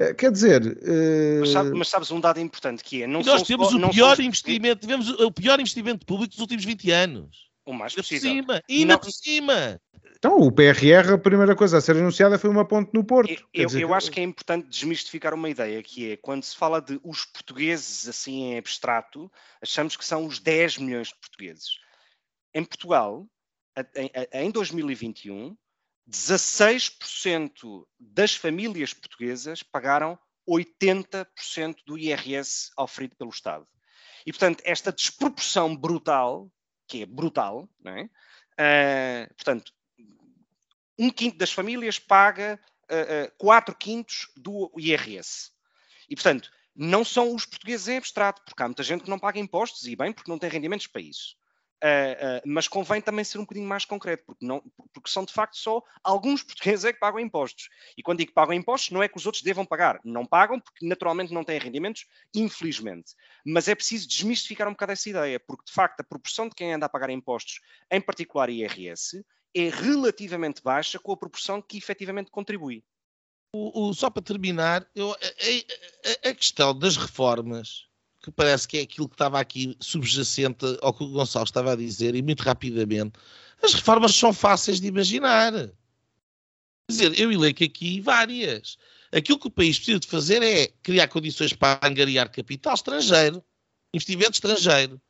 [SPEAKER 2] eh, quer dizer. Uh...
[SPEAKER 1] Mas, sabe, mas, sabes um dado importante que é.
[SPEAKER 3] Não nós temos só, o pior investimento, tivemos o pior investimento público dos últimos 20 anos.
[SPEAKER 1] O mais
[SPEAKER 3] possível. Por cima, ainda não... por cima.
[SPEAKER 2] Então, o PRR, a primeira coisa a ser anunciada foi uma ponte no Porto.
[SPEAKER 1] Eu, dizer, eu acho que é importante desmistificar uma ideia, que é quando se fala de os portugueses assim em abstrato, achamos que são os 10 milhões de portugueses. Em Portugal, em 2021, 16% das famílias portuguesas pagaram 80% do IRS oferido pelo Estado. E, portanto, esta desproporção brutal, que é brutal, não é? Uh, portanto, um quinto das famílias paga uh, uh, quatro quintos do IRS. E, portanto, não são os portugueses em abstrato, porque há muita gente que não paga impostos, e bem, porque não tem rendimentos para isso. Uh, uh, mas convém também ser um bocadinho mais concreto, porque, não, porque são de facto só alguns portugueses é que pagam impostos. E quando digo que pagam impostos, não é que os outros devam pagar. Não pagam porque naturalmente não têm rendimentos, infelizmente. Mas é preciso desmistificar um bocado essa ideia, porque de facto a proporção de quem anda a pagar impostos, em particular IRS, é relativamente baixa com a proporção que efetivamente contribui.
[SPEAKER 3] O, o, só para terminar, eu, a, a, a questão das reformas que parece que é aquilo que estava aqui subjacente ao que o Gonçalo estava a dizer, e muito rapidamente, as reformas são fáceis de imaginar. Quer dizer, eu elenco aqui várias. Aquilo que o país precisa de fazer é criar condições para angariar capital estrangeiro, investimento estrangeiro,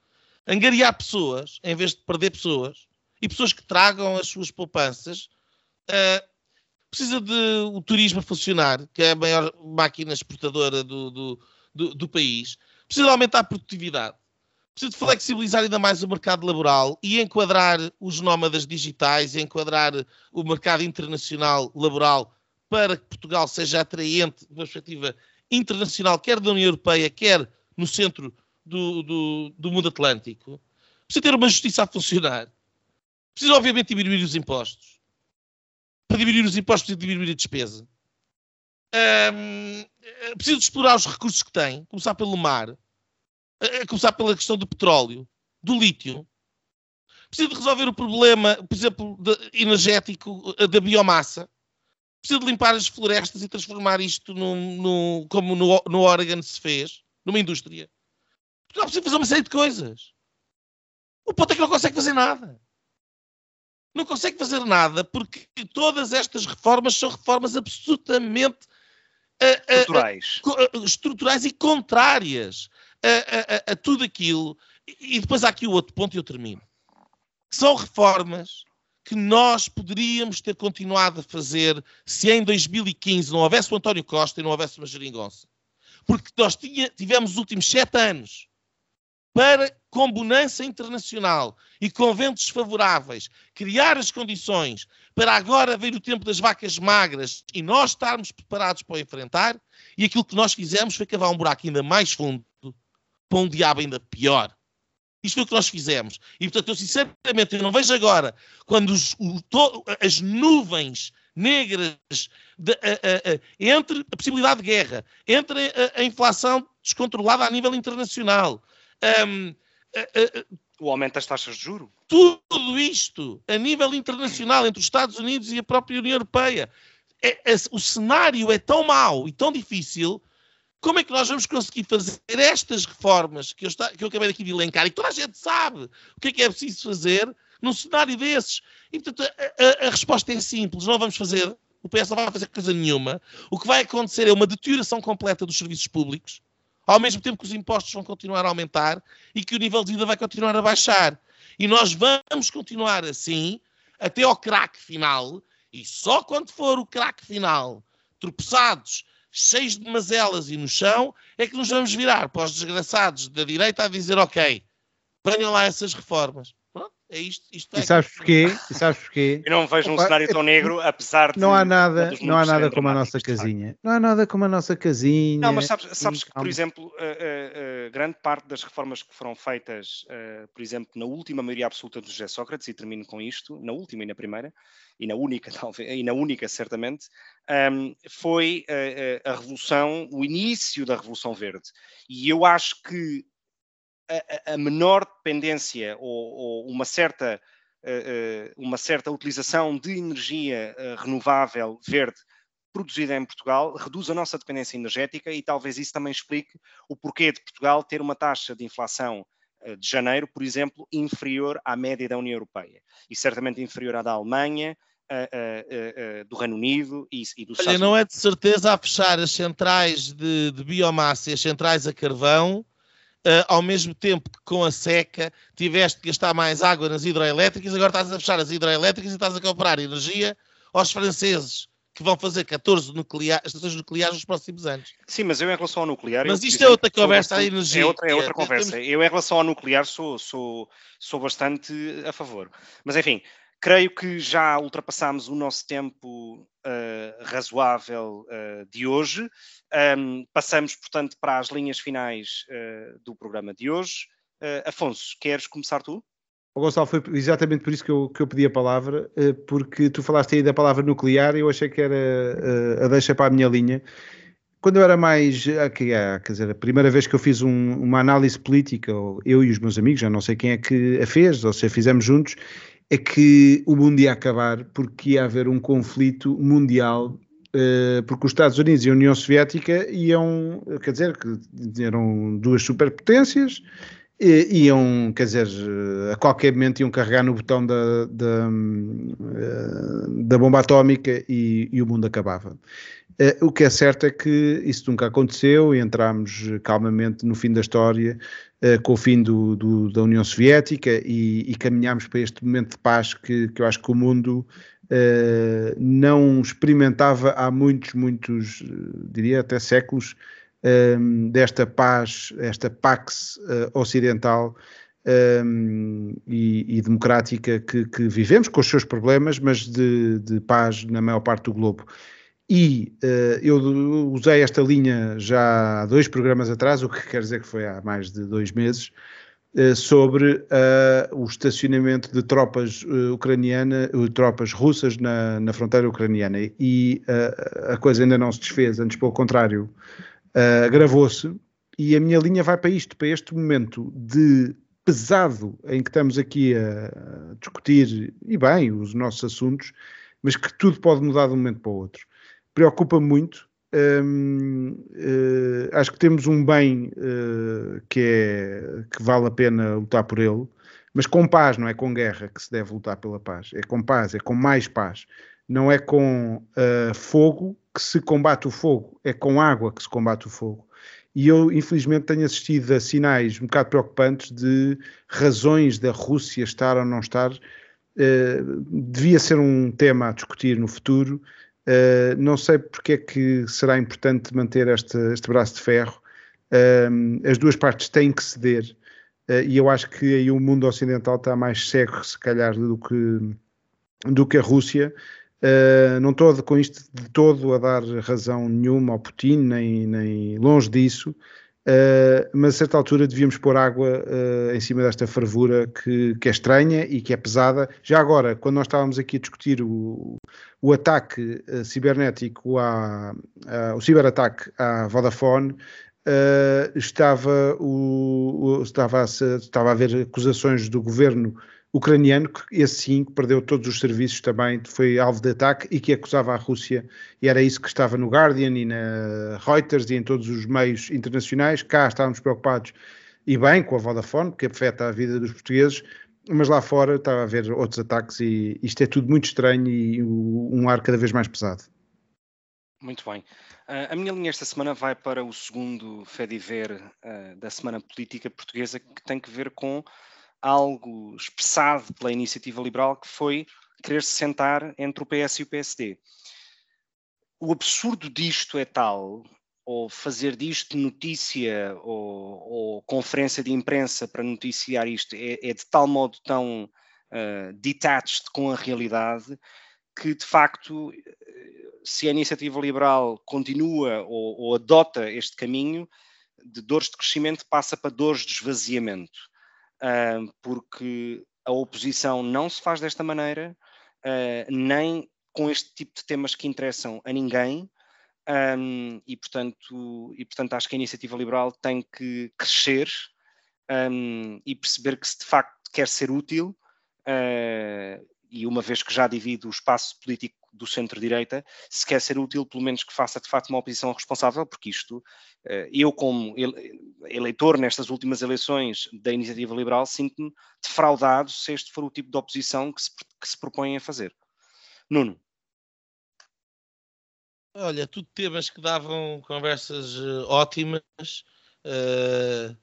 [SPEAKER 3] angariar pessoas, em vez de perder pessoas, e pessoas que tragam as suas poupanças. Uh, precisa de o turismo funcionar, que é a maior máquina exportadora do, do, do, do país precisa de aumentar a produtividade, precisa de flexibilizar ainda mais o mercado laboral e enquadrar os nómadas digitais, enquadrar o mercado internacional laboral para que Portugal seja atraente de uma perspectiva internacional, quer da União Europeia, quer no centro do, do, do mundo atlântico. Precisa ter uma justiça a funcionar. Precisa, obviamente, diminuir os impostos. Para diminuir os impostos, precisa diminuir a despesa. Um, precisa de explorar os recursos que tem, começar pelo mar, começar pela questão do petróleo, do lítio. Precisa de resolver o problema, por exemplo, de, energético da biomassa. Precisa de limpar as florestas e transformar isto num, como no, no Oregon se fez, numa indústria. Portugal precisa fazer uma série de coisas. O ponto é que não consegue fazer nada. Não consegue fazer nada porque todas estas reformas são reformas absolutamente
[SPEAKER 1] estruturais,
[SPEAKER 3] estruturais e contrárias a, tudo aquilo. E depois há aqui o outro ponto e eu termino. São reformas que nós poderíamos ter continuado a fazer se em 2015 não houvesse o António Costa e não houvesse uma geringonça. Porque nós tinha, tivemos os últimos sete anos para, com bonança internacional e com ventos favoráveis, criar as condições para agora ver o tempo das vacas magras e nós estarmos preparados para o enfrentar, e aquilo que nós fizemos foi cavar um buraco ainda mais fundo para um diabo ainda pior. Isto foi o que nós fizemos. E, portanto, eu sinceramente eu não vejo agora, quando os, o, to, as nuvens negras de, a, a, a, entre a possibilidade de guerra, entre a, inflação descontrolada a nível internacional, um,
[SPEAKER 1] o aumento das taxas de juro.
[SPEAKER 3] Tudo isto a nível internacional, entre os Estados Unidos e a própria União Europeia. É, é, o cenário é tão mau e tão difícil. Como é que nós vamos conseguir fazer estas reformas que eu, está, que eu acabei aqui de elencar e que toda a gente sabe o que é que é preciso fazer num cenário desses? E, portanto, a, a, a resposta é simples: não vamos fazer. O PS não vai fazer coisa nenhuma. O que vai acontecer é uma deterioração completa dos serviços públicos ao mesmo tempo que os impostos vão continuar a aumentar e que o nível de vida vai continuar a baixar. E nós vamos continuar assim até ao craque final, e só quando for o craque final, tropeçados, cheios de mazelas e no chão, é que nos vamos virar para os desgraçados da direita a dizer: ok, venham lá essas reformas. É isto, isto
[SPEAKER 2] e sabes porquê? E sabes porquê?
[SPEAKER 1] Eu não vejo um Opa, cenário tão negro, apesar de.
[SPEAKER 2] Não há nada, não há nada como a nossa casinha. Não há nada como a nossa casinha.
[SPEAKER 1] Não, mas sabes, sabes que, por exemplo, uh, uh, uh, grande parte das reformas que foram feitas, por exemplo, na última maioria absoluta do José Sócrates, e termino com isto, na última e na primeira, e na única, talvez, e na única, certamente, um, ehm, foi a Revolução, o início da Revolução Verde. E eu acho que a, a menor dependência ou, ou uma certa uh, uma certa utilização de energia uh, renovável verde produzida em Portugal reduz a nossa dependência energética e talvez isso também explique o porquê de Portugal ter uma taxa de inflação de janeiro, por exemplo, inferior à média da União Europeia e certamente inferior à da Alemanha, do Reino Unido e, e do
[SPEAKER 3] Olha, não é de certeza a fechar as centrais de, de biomassa e as centrais a carvão Uh, ao mesmo tempo que com a seca tiveste que gastar mais água nas hidroelétricas, agora estás a fechar as hidroelétricas e estás a comprar energia aos franceses que vão fazer 14 nuclear, estações nucleares nos próximos anos.
[SPEAKER 1] Sim, mas eu em relação ao nuclear...
[SPEAKER 3] Mas isto é outra conversa, a energia.
[SPEAKER 1] É outra, é outra conversa. Eu em relação ao nuclear sou, sou, sou bastante a favor. Mas enfim, creio que já ultrapassámos o nosso tempo uh, razoável uh, de hoje. Um, passamos, portanto, para as linhas finais uh, do programa de hoje. Afonso, queres começar tu?
[SPEAKER 2] O Gonçalo, foi exatamente por isso que eu, que eu pedi a palavra, porque tu falaste aí da palavra nuclear e eu achei que era a deixa para a minha linha. Quando eu era mais, aqui, quer dizer, a primeira vez que eu fiz um, uma análise política, eu e os meus amigos, já não sei quem é que a fez, ou se a fizemos juntos, é que o mundo ia acabar porque ia haver um conflito mundial Uh, porque os Estados Unidos e a União Soviética iam, quer dizer, que eram duas superpotências, iam, quer dizer, a qualquer momento iam carregar no botão da, da, eh, da bomba atómica e, e, o mundo acabava. O que é certo é que isso nunca aconteceu e entramos calmamente no fim da história, uh, com o fim do, do, da União Soviética e, e caminhamos para este momento de paz que, que eu acho que o mundo uh, não experimentava há muitos, muitos, diria até séculos, um, desta paz, esta Pax uh, ocidental um, e, e, democrática que, que, vivemos, com os seus problemas, mas de, de paz na maior parte do globo. E uh, eu usei esta linha já há dois programas atrás, o que quer dizer que foi há mais de dois meses, uh, sobre uh, o estacionamento de tropas ucranianas, tropas russas na, na fronteira ucraniana. E a coisa ainda não se desfez, antes pelo contrário, agravou-se e a minha linha vai para isto, para este momento de pesado em que estamos aqui a discutir, e bem, os nossos assuntos, mas que tudo pode mudar de um momento para o outro. Preocupa-me muito. Uh, acho que temos um bem uh, que, é, que vale a pena lutar por ele, mas com paz, não é com guerra que se deve lutar pela paz. É com paz, é com mais paz. Não é com uh, fogo que se combate o fogo, é com água que se combate o fogo. E eu, infelizmente, tenho assistido a sinais um bocado preocupantes de razões da Rússia estar ou não estar. Uh, devia ser um tema a discutir no futuro. Uh, não sei porque é que será importante manter este, este braço de ferro. Uh, as duas partes têm que ceder. e eu acho que aí o mundo ocidental está mais cego, se calhar, do que, do que a Rússia. Uh, não estou com isto de todo a dar razão nenhuma ao Putin, nem, nem longe disso, uh, mas a certa altura devíamos pôr água uh, em cima desta fervura que, que, é estranha e que é pesada. Já agora, quando nós estávamos aqui a discutir o, o ataque cibernético, à, o ciberataque à Vodafone, estava, o, estava, a, estava a haver acusações do governo ucraniano, que esse sim que perdeu todos os serviços também, foi alvo de ataque e que acusava a Rússia, e era isso que estava no Guardian e na Reuters e em todos os meios internacionais. Cá estávamos preocupados, e bem, com a Vodafone, que afeta a vida dos portugueses, mas lá fora estava a haver outros ataques e isto é tudo muito estranho e um ar cada vez mais pesado.
[SPEAKER 1] Muito bem. Uh, a minha linha esta semana vai para o segundo Fediver uh, da Semana Política Portuguesa, que tem que ver com algo expressado pela iniciativa liberal que foi querer se sentar entre o PS e o PSD. O absurdo disto é tal, ou fazer disto notícia ou, ou conferência de imprensa para noticiar isto é, é de tal modo tão uh, detached com a realidade que de facto se a iniciativa liberal continua ou, ou adota este caminho de dores de crescimento passa para dores de esvaziamento porque a oposição não se faz desta maneira, ah, nem com este tipo de temas que interessam a ninguém. Um, e, portanto, e, portanto, acho que a iniciativa liberal tem que crescer um, e perceber que se de facto quer ser útil, uh, e uma vez que já divide o espaço político do centro-direita, se quer ser útil, pelo menos que faça de facto uma oposição responsável, porque isto, eh, eu como eleitor nestas últimas eleições da Iniciativa Liberal, sinto-me defraudado se este for o tipo de oposição que se, que se propõe a fazer. Nuno.
[SPEAKER 3] Olha, tudo temas que davam conversas uh, ótimas. Uh,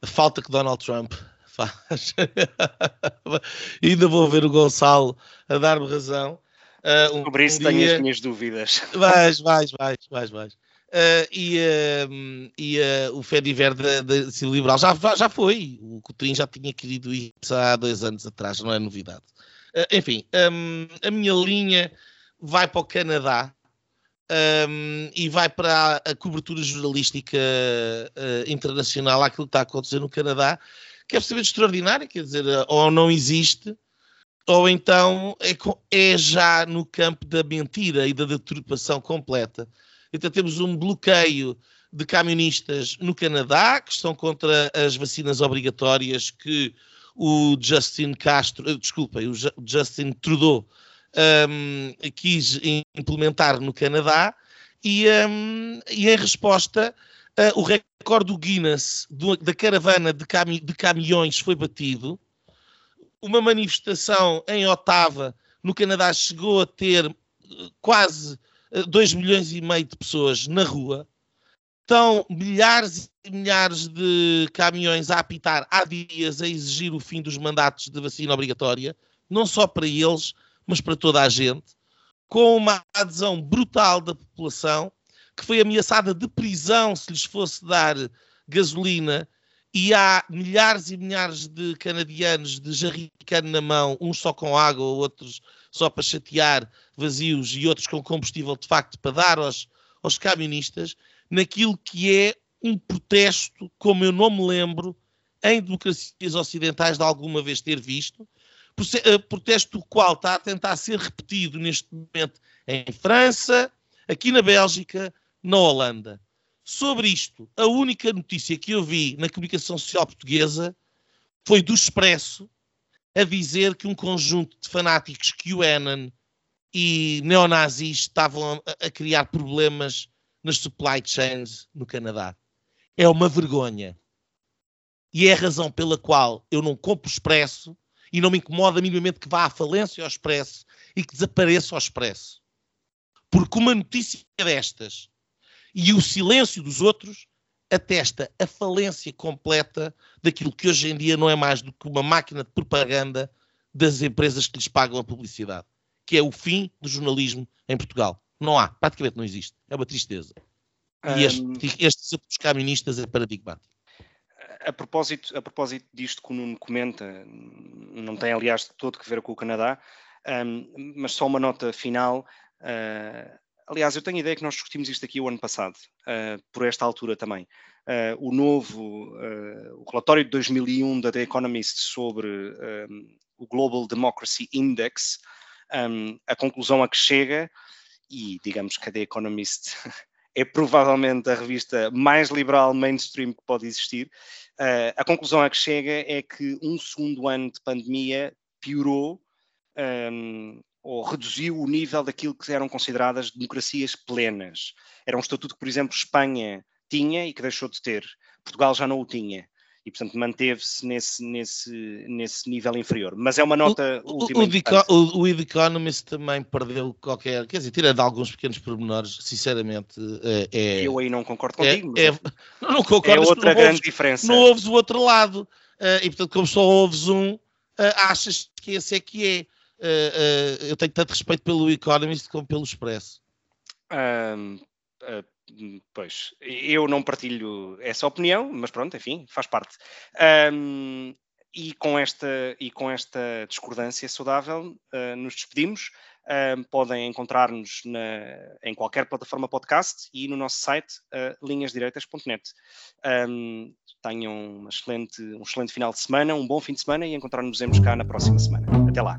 [SPEAKER 3] a falta que Donald Trump faz. ainda vou ver o Gonçalo a dar-me razão.
[SPEAKER 1] Uh, um, Sobre isso um tenho dia... as minhas dúvidas.
[SPEAKER 3] Vais, vais, vais, vais, vais. Uh, e uh, e uh, o Fediver da, da Liberal já, já foi. O Coutinho já tinha querido isso há dois anos atrás, não é novidade. enfim, um, a minha linha vai para o Canadá um, e vai para a, a cobertura jornalística internacional, aquilo que está a acontecer no Canadá, que é absolutamente extraordinária, quer dizer, ou não existe, ou então é, é já no campo da mentira e da deturpação completa. Então temos um bloqueio de camionistas no Canadá que estão contra as vacinas obrigatórias que o Justin Castro, eh, desculpem, o Justin Trudeau um, quis implementar no Canadá e, um, e em resposta uh, o recorde do Guinness do, da caravana de, cami de caminhões foi batido. Uma manifestação em Ottawa, no Canadá, chegou a ter uh, quase 2 uh, milhões e meio de pessoas na rua. Estão milhares e milhares de caminhões a apitar há dias a exigir o fim dos mandatos de vacina obrigatória, não só para eles, mas para toda a gente, com uma adesão brutal da população, que foi ameaçada de prisão se lhes fosse dar gasolina, e há milhares e milhares de canadianos de jarricano na mão, uns só com água, outros só para chatear, vazios, e outros com combustível de facto para dar aos, aos camionistas, naquilo que é um protesto, como eu não me lembro, em democracias ocidentais de alguma vez ter visto, eh, protesto qual está a tentar ser repetido neste momento em França, aqui na Bélgica, na Holanda. Sobre isto, a única notícia que eu vi na comunicação social portuguesa foi do Expresso a dizer que um conjunto de fanáticos QAnon e neonazis estavam a, criar problemas nas supply chains no Canadá. É uma vergonha. E é a razão pela qual eu não compro Expresso e não me incomoda minimamente que vá à falência ao expresso e que desapareça ao expresso. Porque uma notícia destas e o silêncio dos outros atesta a falência completa daquilo que hoje em dia não é mais do que uma máquina de propaganda das empresas que lhes pagam a publicidade, que é o fim do jornalismo em Portugal. Não há, praticamente não existe. É uma tristeza. E este, este dos caministas é paradigmático
[SPEAKER 1] a propósito, a propósito disto que o Nuno comenta, não tem aliás de todo que ver com o Canadá, um, mas só uma nota final. Uh, aliás, eu tenho a ideia que nós discutimos isto aqui o ano passado, uh, por esta altura também. Uh, o novo, o relatório de 2001 da The Economist sobre um, o Global Democracy Index, um, a conclusão a que chega, e digamos que a The Economist é provavelmente a revista mais liberal mainstream que pode existir. Uh, a conclusão a que chega é que um segundo ano de pandemia piorou um, ou reduziu o nível daquilo que eram consideradas democracias plenas. Era um estatuto que, por exemplo, Espanha tinha e que deixou de ter. Portugal já não o tinha e, portanto, manteve-se nesse, nesse, nesse nível inferior. Mas é uma nota
[SPEAKER 3] o, última. O, o, o Economist também perdeu qualquer. Quer dizer, tirando alguns pequenos pormenores, sinceramente. É, é
[SPEAKER 1] Eu aí não concordo contigo.
[SPEAKER 3] É, é, não, não concordo,
[SPEAKER 1] é outra grande
[SPEAKER 3] ouves,
[SPEAKER 1] diferença.
[SPEAKER 3] Não ouves o outro lado. Uh, e, portanto, como só ouves um, uh, achas que esse é que é. Uh, eu tenho tanto respeito pelo Economist como pelo Expresso.
[SPEAKER 1] Um, Pois, eu não partilho essa opinião, mas pronto, enfim, faz parte. Um, e, com esta, e com esta discordância saudável, uh, nos despedimos. Uh, podem encontrar-nos em qualquer plataforma podcast e no nosso site uh, linhasdireitas.net. Um, tenham uma excelente, um excelente final de semana, um bom fim de semana e encontrar-nos cá na próxima semana. Até lá.